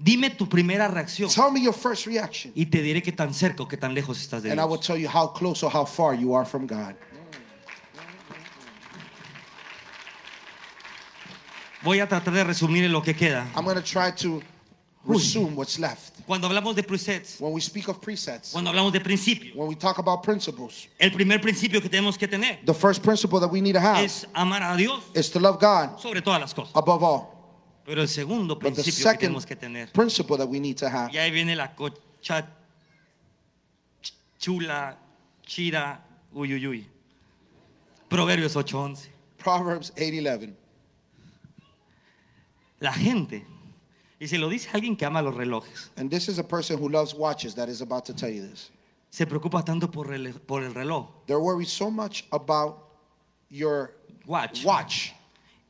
Dime tu primera reacción Tell me your first reaction, y te diré qué tan cerca o qué tan lejos estás de and I will Dios. tell you how close or how far you are from God. Voy a tratar de resumir en lo que queda. I'm going to try to resume what's left. Cuando hablamos de presets, When we speak of presets, cuando hablamos de principios, when we talk about principles, el primer principio que tenemos que tener the first principle that we need to have es amar a Dios is to love God sobre todas las cosas. above all. Pero el segundo But the principio que second tenemos que tener, principle that we need to have y ahí viene la cocha ch- chula, chira, uyuyuy. Proverbios 8:11. Proverbs 8:11. La gente, y se lo dice alguien que ama los relojes, And this is a person who loves watches that is about to tell you this. se preocupa tanto por el, por el reloj, They're worried so much about your watch, watch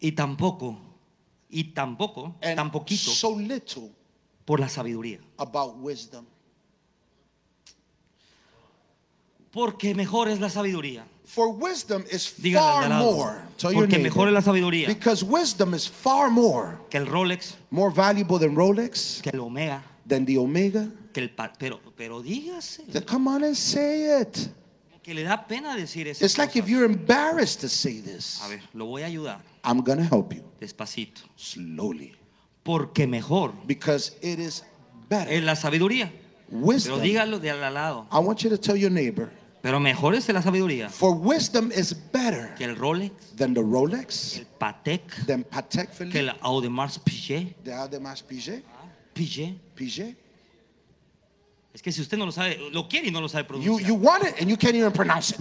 y tampoco, y tampoco, and tan poquito so little por la sabiduría. about wisdom. Porque mejor es la sabiduría. For wisdom is far more. Tell Porque mejor es la sabiduría Because wisdom is far more, que el Rolex, more valuable than Rolex, que el Omega, than the Omega. que el pero pero dígase Then Come on and say it. que le da pena decir eso. It's like if you're embarrassed to say this. A ver, lo voy a ayudar I'm going to help you despacito. slowly Porque mejor because it is better. es la sabiduría. Pero Wisdom. dígalo de al lado. I want you to tell your neighbor, Pero mejor es la sabiduría for wisdom is better que el Rolex, than the Rolex, el Patek, than Patek que Philippe, el Audemars Piguet. the Audemars Piguet, Piguet. Piguet. Es que si usted no lo sabe, lo quiere y no lo sabe You, pronunciar. you want it and you can't even pronounce it.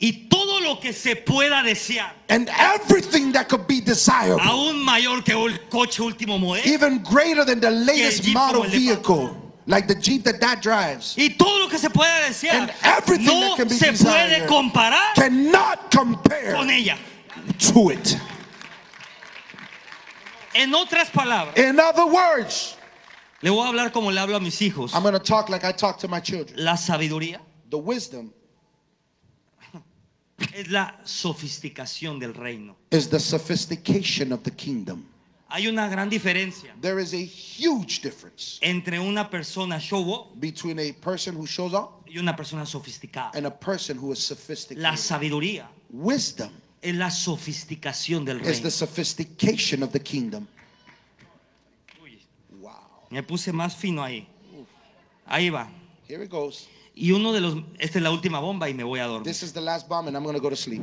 Y todo lo que se pueda desear, And everything that could be desirable, aún mayor que el coche último modelo, even greater than the latest model vehicle, like the Jeep that dad drives, y todo lo que se pueda desear, And everything no that can be se puede comparar cannot compare con ella. to it. En otras palabras, In other words, le voy a hablar como le hablo a mis hijos. I'm going to talk like I talk to my children. La sabiduría The wisdom es la sofisticación del reino. is the sophistication of the kingdom. Hay una gran diferencia There is a huge difference entre una persona show off between a person who shows up y una persona sofisticada. and a person who is La sophisticated. sabiduría Wisdom es la sofisticación del is reino. the sophistication of the kingdom. Uy, Wow. me puse más fino ahí. Ahí va. Here it goes. Y uno de los, esta es la última bomba y me voy a dormir. This is the last bomb, and I'm going to go to sleep.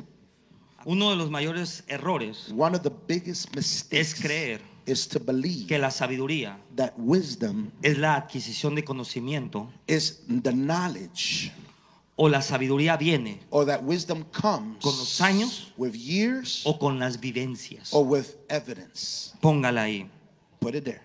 Uno de los mayores errores One of the biggest mistakes es creer is to believe que la sabiduría that wisdom es la adquisición de conocimiento is the knowledge o la sabiduría viene or that wisdom comes Con los años. with years o con las vivencias. or with evidence. Póngala ahí. Put it there.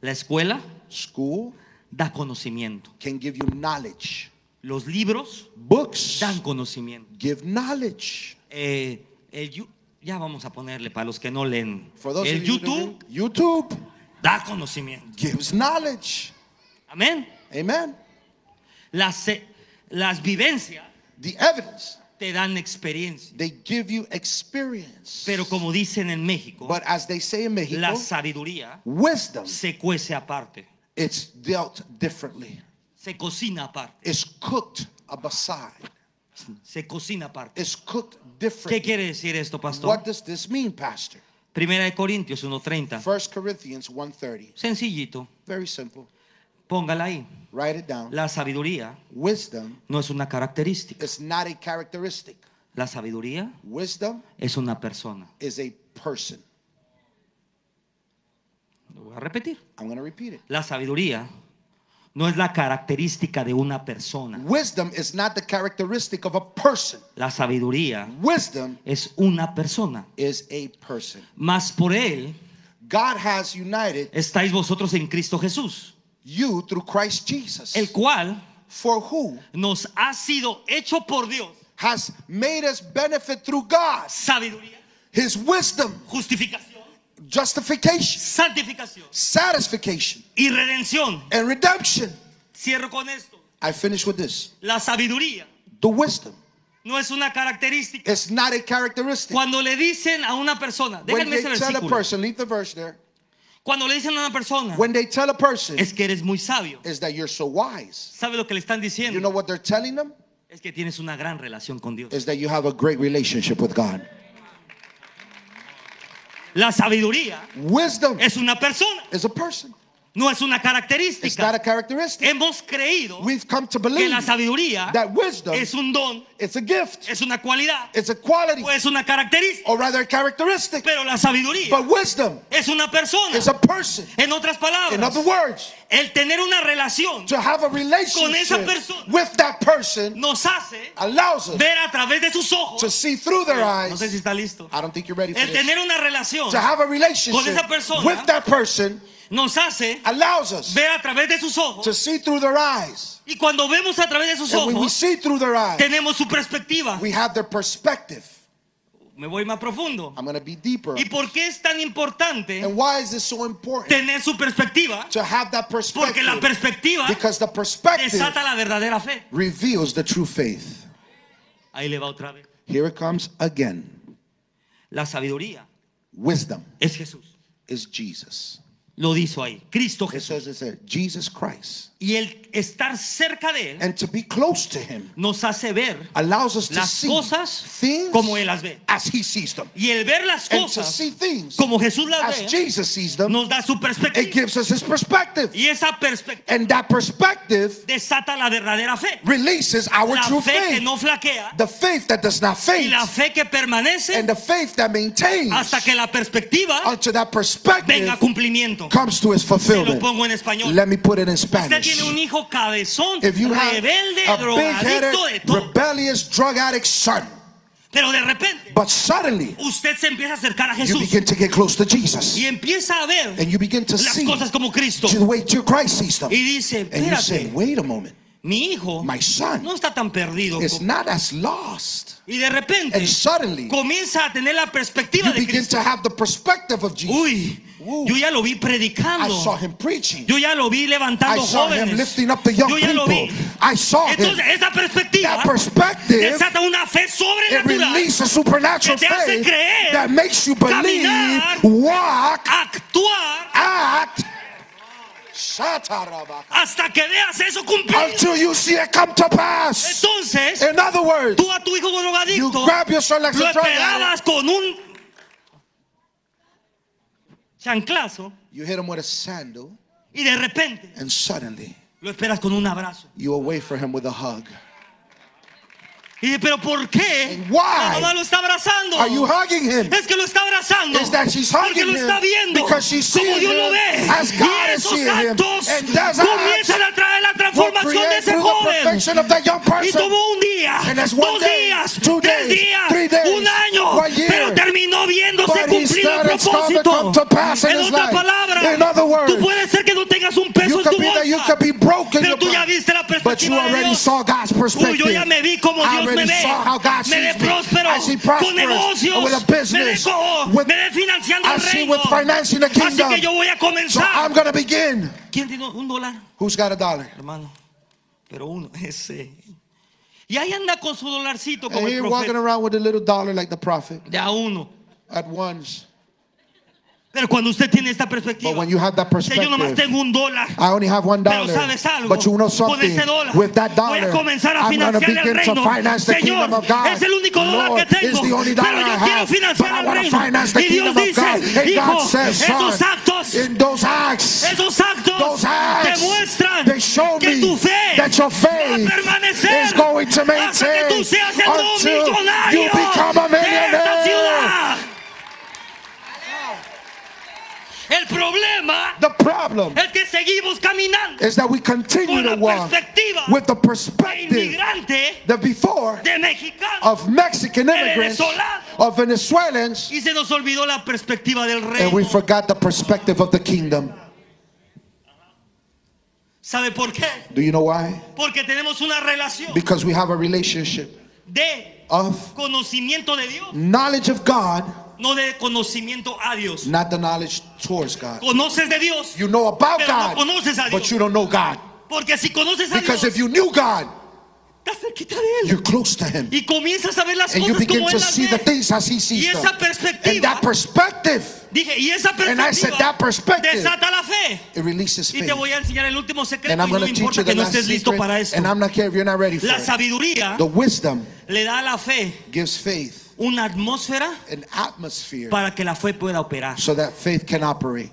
La escuela School da conocimiento. can give you knowledge. Los libros Books dan conocimiento. give knowledge. Eh, el yu- ya vamos a ponerle para los que no leen. For those El of you who YouTube YouTube da conocimiento. gives knowledge. Amén. Amen. Las, eh, las vivencias The evidence te dan experiencia. they give you experience. Pero como dicen en México, But as they say in Mexico, la sabiduría wisdom se cuece aparte, it's dealt differently. Se cocina aparte, It's cooked aside. se cocina aparte. is cooked ¿Qué differently. quiere decir esto, pastor? What does this mean, Pastor? Primera de Corintios 1:30. 1 Corinthians 1.30. Sencillito. Very simple. Póngala ahí. Write it down. La sabiduría Wisdom no es una característica. is not a characteristic. La sabiduría Wisdom es una persona. is a person. Lo voy a repetir. I'm going to repeat it. La sabiduría no es la característica de una persona. Wisdom is not the characteristic of a person. La sabiduría Wisdom es una persona. is a person. Mas por él God has united estáis vosotros en Cristo Jesús, you through Christ Jesus, el cual for who nos ha sido hecho por Dios has made us benefit through God, sabiduría, His wisdom, justificación, justification, santificación satisfaction, y redención. and redemption. Cierro con esto. I finish with this. La sabiduría The wisdom no es una característica. is not a characteristic. Cuando le dicen a una persona, When déjenme they ese tell a versículo. person, leave the verse there. Cuando le dicen a una persona, When they tell a person, es que eres muy sabio. is that you're so wise. ¿Sabe lo que le están diciendo? You know what they're telling them? Es que tienes una gran relación con Dios. Is that you have a great relationship with God. La sabiduría Wisdom es una persona, is a person. No es una It's not a característica. characteristic. Hemos creído We've come to que believe la sabiduría that wisdom es un don, it's a gift, es una cualidad it's a quality, o es una característica. or rather a characteristic. Pero la sabiduría But wisdom es una persona. is a person. En otras In other palabras, words, el tener una relación to have a relationship persona. with that person nos hace allows us ver a través de sus ojos. to see through their No sé eyes. si está listo. I don't think you're ready for El this. tener una relación To have a relationship esa persona. with that person nos hace allows us ver a través de sus ojos. to see through their eyes. Y cuando vemos a través de sus And when we ojos, see through their eyes, tenemos su perspectiva. we have their perspective. Me voy más profundo. I'm going to be deeper. ¿Y por qué es tan importante And why is this so important? tener su perspectiva? To have that Porque la perspective. perspectiva Because the perspective desata la verdadera fe. reveals the true faith. Ahí le va otra vez. Here it comes again. La sabiduría Wisdom es Jesús. is Jesus. Lo dijo ahí. Cristo It Jesús. says it's there, Jesus Christ. Y el estar cerca de Él And to be close to him nos hace ver allows us to las see cosas things como Él las ve. as he sees them. Y el ver las And to cosas see things como Jesús las as ve Jesus sees them, nos da su it perspectiva. gives us his perspective. Y esa perspectiva And that perspective desata la verdadera fe. releases our La true fe que faith. no flaquea The faith that does not y la fe que permanece And the faith that maintains hasta que la perspectiva unto that perspective venga a cumplimiento. comes to its Se lo fulfillment. pongo en español. Let me put it in Spanish. Tiene un hijo cabezón, If you have rebelde, a drogadicto de big-headed, todo. rebellious drug addict son, Pero de repente but suddenly usted se empieza a acercar a you Jesús begin to get close to Jesus y empieza a ver and you begin to las see cosas como Cristo. the way Christ sees them. Y dice, And you say, wait a moment, mi hijo my son no está tan perdido. is como-". not as lost. Y de repente And suddenly comienza a tener la perspectiva you de begin Cristo. to have the perspective of Jesus. Uy, Ooh. yo ya lo vi I predicando. saw him preaching. Yo ya lo vi I levantando saw him jóvenes. lifting up the young Yo ya lo vi. I saw him. Entonces esa perspectiva That perspective, desata una fe it sobrenatural. releases supernatural que te hace creer, that makes you believe, caminar, walk, actuar act, hasta que veas eso cumplido. until you see it come to pass. Entonces, In other words, tú a tu hijo con you drogadicto grab your son like lo esperabas con un chanclazo you hit him with a sandal, y de repente and suddenly lo esperas con un abrazo. you wait for him with a hug. Y pero ¿por qué why la mamá lo está abrazando? Are you hugging him? Es que lo está abrazando. Is that she's porque hugging lo está viendo because she's como seeing Dios lo ve. as God y esos actos comienzan a traer la transformación de ese joven. of that young Y tomó un día, dos day, días, two tres days, días, days, un año, year. pero terminó viéndose cumplido el propósito. En otras palabras, tú puedes ser que no tengas un peso You en tu bolsa, pero tú ya viste la but you perspectiva de already Dios. saw God's Uy, perspective. yo ya me vi como Dios me God Me me. próspero, I see con negocios, with a me ve, business, co- with- me ve financiando el reino. with financing the Así kingdom. que yo voy a comenzar. ¿Quién tiene un dólar? Who's got a dollar? Hermano, pero uno, ese. Y ahí anda con su dolarcito como And el here walking profeta. around with a little dollar like the prophet De a uno. at once. Pero cuando usted tiene esta perspectiva, But when you have that si yo nomás perspective, tengo un dólar, I only have one pero dollar. sabes algo, But you know con ese dólar With that voy a dollar, comenzar a I'm financiar el reino. Señor, es el único dólar que tengo, dollar pero yo quiero financiar el reino. Y Dios dice, hijo, says, esos actos, in those acts, esos actos those acts, demuestran que tu fe that your va a faith permanecer is going to hasta que tú maintain seas el millonario you become a de esta millionaire. ciudad. El problema The problem es que seguimos caminando is that we continue con la to walk perspectiva with the perspective that before of Mexican immigrants, of Venezuelans, y se nos olvidó la perspectiva del and we forgot the perspective of the kingdom. ¿Sabe por qué? Do you know why? Porque tenemos una relación Because we have a relationship de of conocimiento de Dios, knowledge of God, no de conocimiento a Dios. not the knowledge towards God. Conoces de Dios, You know about pero no God, conoces a but Dios. you don't know God. Porque si conoces a Because Dios, if you knew God, estás cerquita de Él. you're close to Him. Y comienzas a ver las And you cosas begin como Él to las see the ve. things as He Y sees esa them. perspectiva, And that perspective, dije, y esa And I said, perspectiva that perspective- desata la fe. it releases Y faith. te voy a enseñar el último secreto And I'm y no going me importa you the que no estés listo para esto. And I'm not care if you're not ready for La it. sabiduría The wisdom le da la fe gives faith una atmósfera an atmosphere para que la fe pueda operar. so that faith can operate.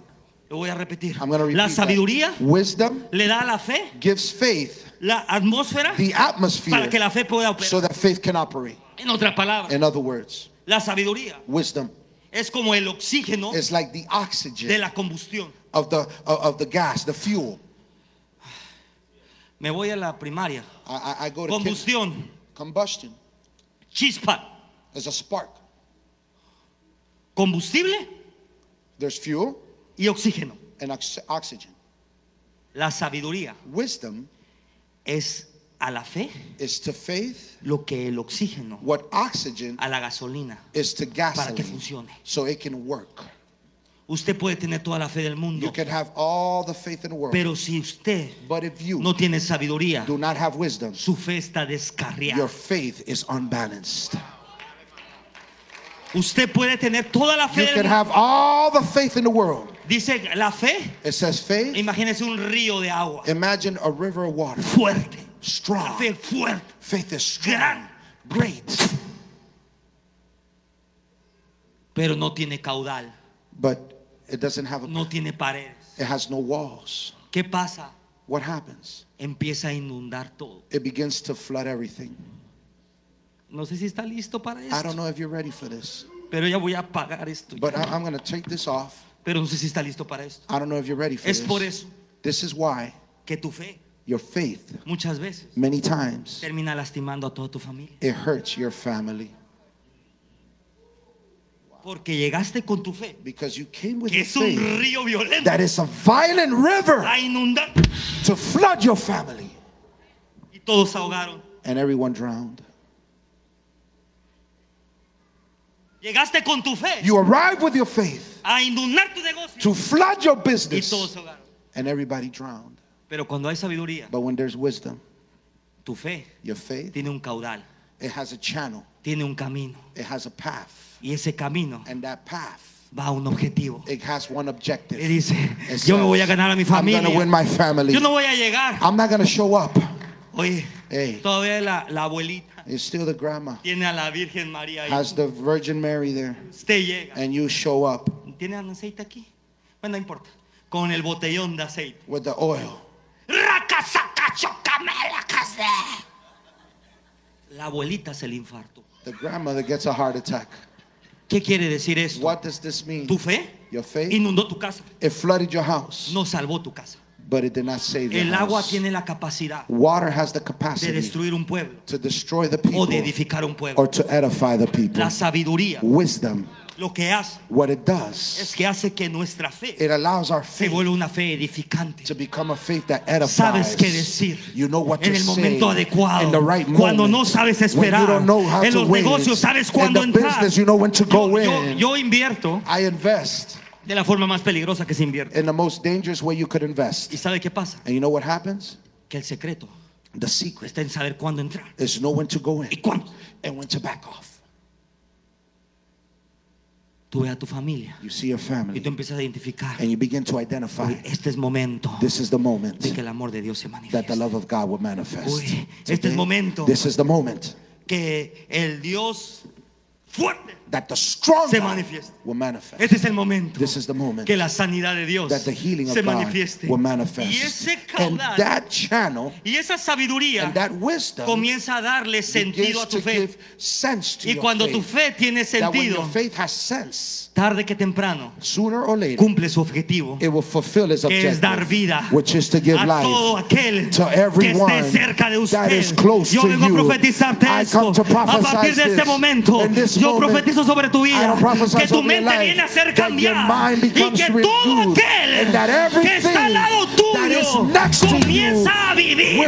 Lo voy a repetir. I'm going to repeat La that. sabiduría Wisdom le da a la fe gives faith la atmósfera the atmosphere para que la fe pueda operar. so that faith can operate. En otras palabras, In other words, la sabiduría wisdom es como el oxígeno is like the de oxygen la combustión. of the of, of the gas, the fuel. Me voy a la primaria. I, I, I go to kin- Combustión, combustion. chispa, There's a spark. combustible There's fuel y oxígeno. and ox- oxygen. La sabiduría Wisdom es a la fe is to faith lo que el oxígeno what oxygen a la gasolina. is to Para que gasoline funcione. so it can work. Usted puede tener toda la fe del mundo, You can have all the faith in the world, pero si usted but if you no tiene sabiduría, do not have wisdom, su fe está your descarriada. faith is unbalanced. Usted puede tener toda la fe You can have all the faith in the world. Dice la fe, It says faith. imagínese un río de agua Imagine a river of water. fuerte. La Strong. fe fuerte. Faith is strong. Gran. Great. Pero no tiene caudal, But it doesn't have a no tiene paredes. it has no walls. ¿Qué pasa? What happens? Empieza a inundar todo. It begins to flood everything. No sé si está listo para I don't esto, know if you're ready for this, pero ya voy a apagar esto. but I, I'm going to take this off. Pero no sé si está listo para esto. I don't know if you're ready for Es por this. eso This is why que tu fe your faith, muchas veces many times, termina lastimando a toda tu familia. it hurts your family Porque llegaste con tu fe, because you came with que your es un faith río violento, that is a violent river a inundar. to flood your family, Y todos se ahogaron. and everyone drowned. Llegaste con tu fe You arrive with your faith a inundar tu negocio. to flood your Y business, todos ahogaron. and everybody drowned. Pero cuando hay sabiduría, But when there's wisdom, tu fe your faith, tiene un caudal, it has a channel, tiene un camino. it has a path, Y ese camino and that path, va a un objetivo. it has one objective. Y dice, It yo me voy a ganar a mi I'm gonna win my family. Yo no voy a llegar. I'm not gonna show up. Oye, Hey. todavía la, la abuelita It's still the grandma tiene a la Virgen María ahí. has the Virgin Mary there, Usted llega. and you show up ¿Tiene aceite aquí? Bueno, no importa. Con el botellón de aceite. with the oil. La abuelita se le infarto. The grandmother gets a heart attack. ¿Qué quiere decir esto? What does this mean? Tu fe Your faith, inundó tu casa, it flooded your house, no salvó tu casa. But it did not save your El agua house. tiene la capacidad Water has the de capacity destruir un pueblo to destroy the o people de edificar un pueblo. or to edify the people. La sabiduría Wisdom, lo que hace what it does, es que hace que nuestra fe it allows our se faith vuelva una fe edificante. to become a faith that Sabes edifies. qué decir You know what en to el say momento adecuado. in the right Cuando moment. no sabes When you esperar. don't know how En to los wait. negocios sabes In cuándo the entrar. business, you know when to go Yo, yo- in. yo invierto I invest de la forma más peligrosa que se invierte. in the most dangerous way you could invest. ¿Y sabe qué pasa? And you know what happens? Que el secreto The secret está en saber cuándo entrar is know when to go y in cuándo. and when to back off. tú ves a tu familia You see your y family tú empiezas a identificar. and you begin to identify Uy, este es momento this is the moment de que el amor de Dios se that the manifieste. love of God will manifest. Uy, este es momento This is the moment que el Dios fuerte that the strong se manifieste. will manifest. Este es el momento This is the moment que la sanidad de Dios that the healing of se God manifieste. will manifest. Y ese and caudal that channel y esa sabiduría and that wisdom comienza a darle sentido a tu to fe. give sense to Y your cuando faith. tu fe tiene sentido, your faith has sense, tarde que temprano sooner or later, cumple su objetivo, it will fulfill its que es dar objective, vida which is to give a life todo aquel to que everyone esté cerca de that is usted. close Yo vengo a profetizarte esto. A partir de este momento, yo moment, profetizo sobre tu vida que tu mente viene a ser cambiada y que todo aquel que está al lado tuyo comienza a vivir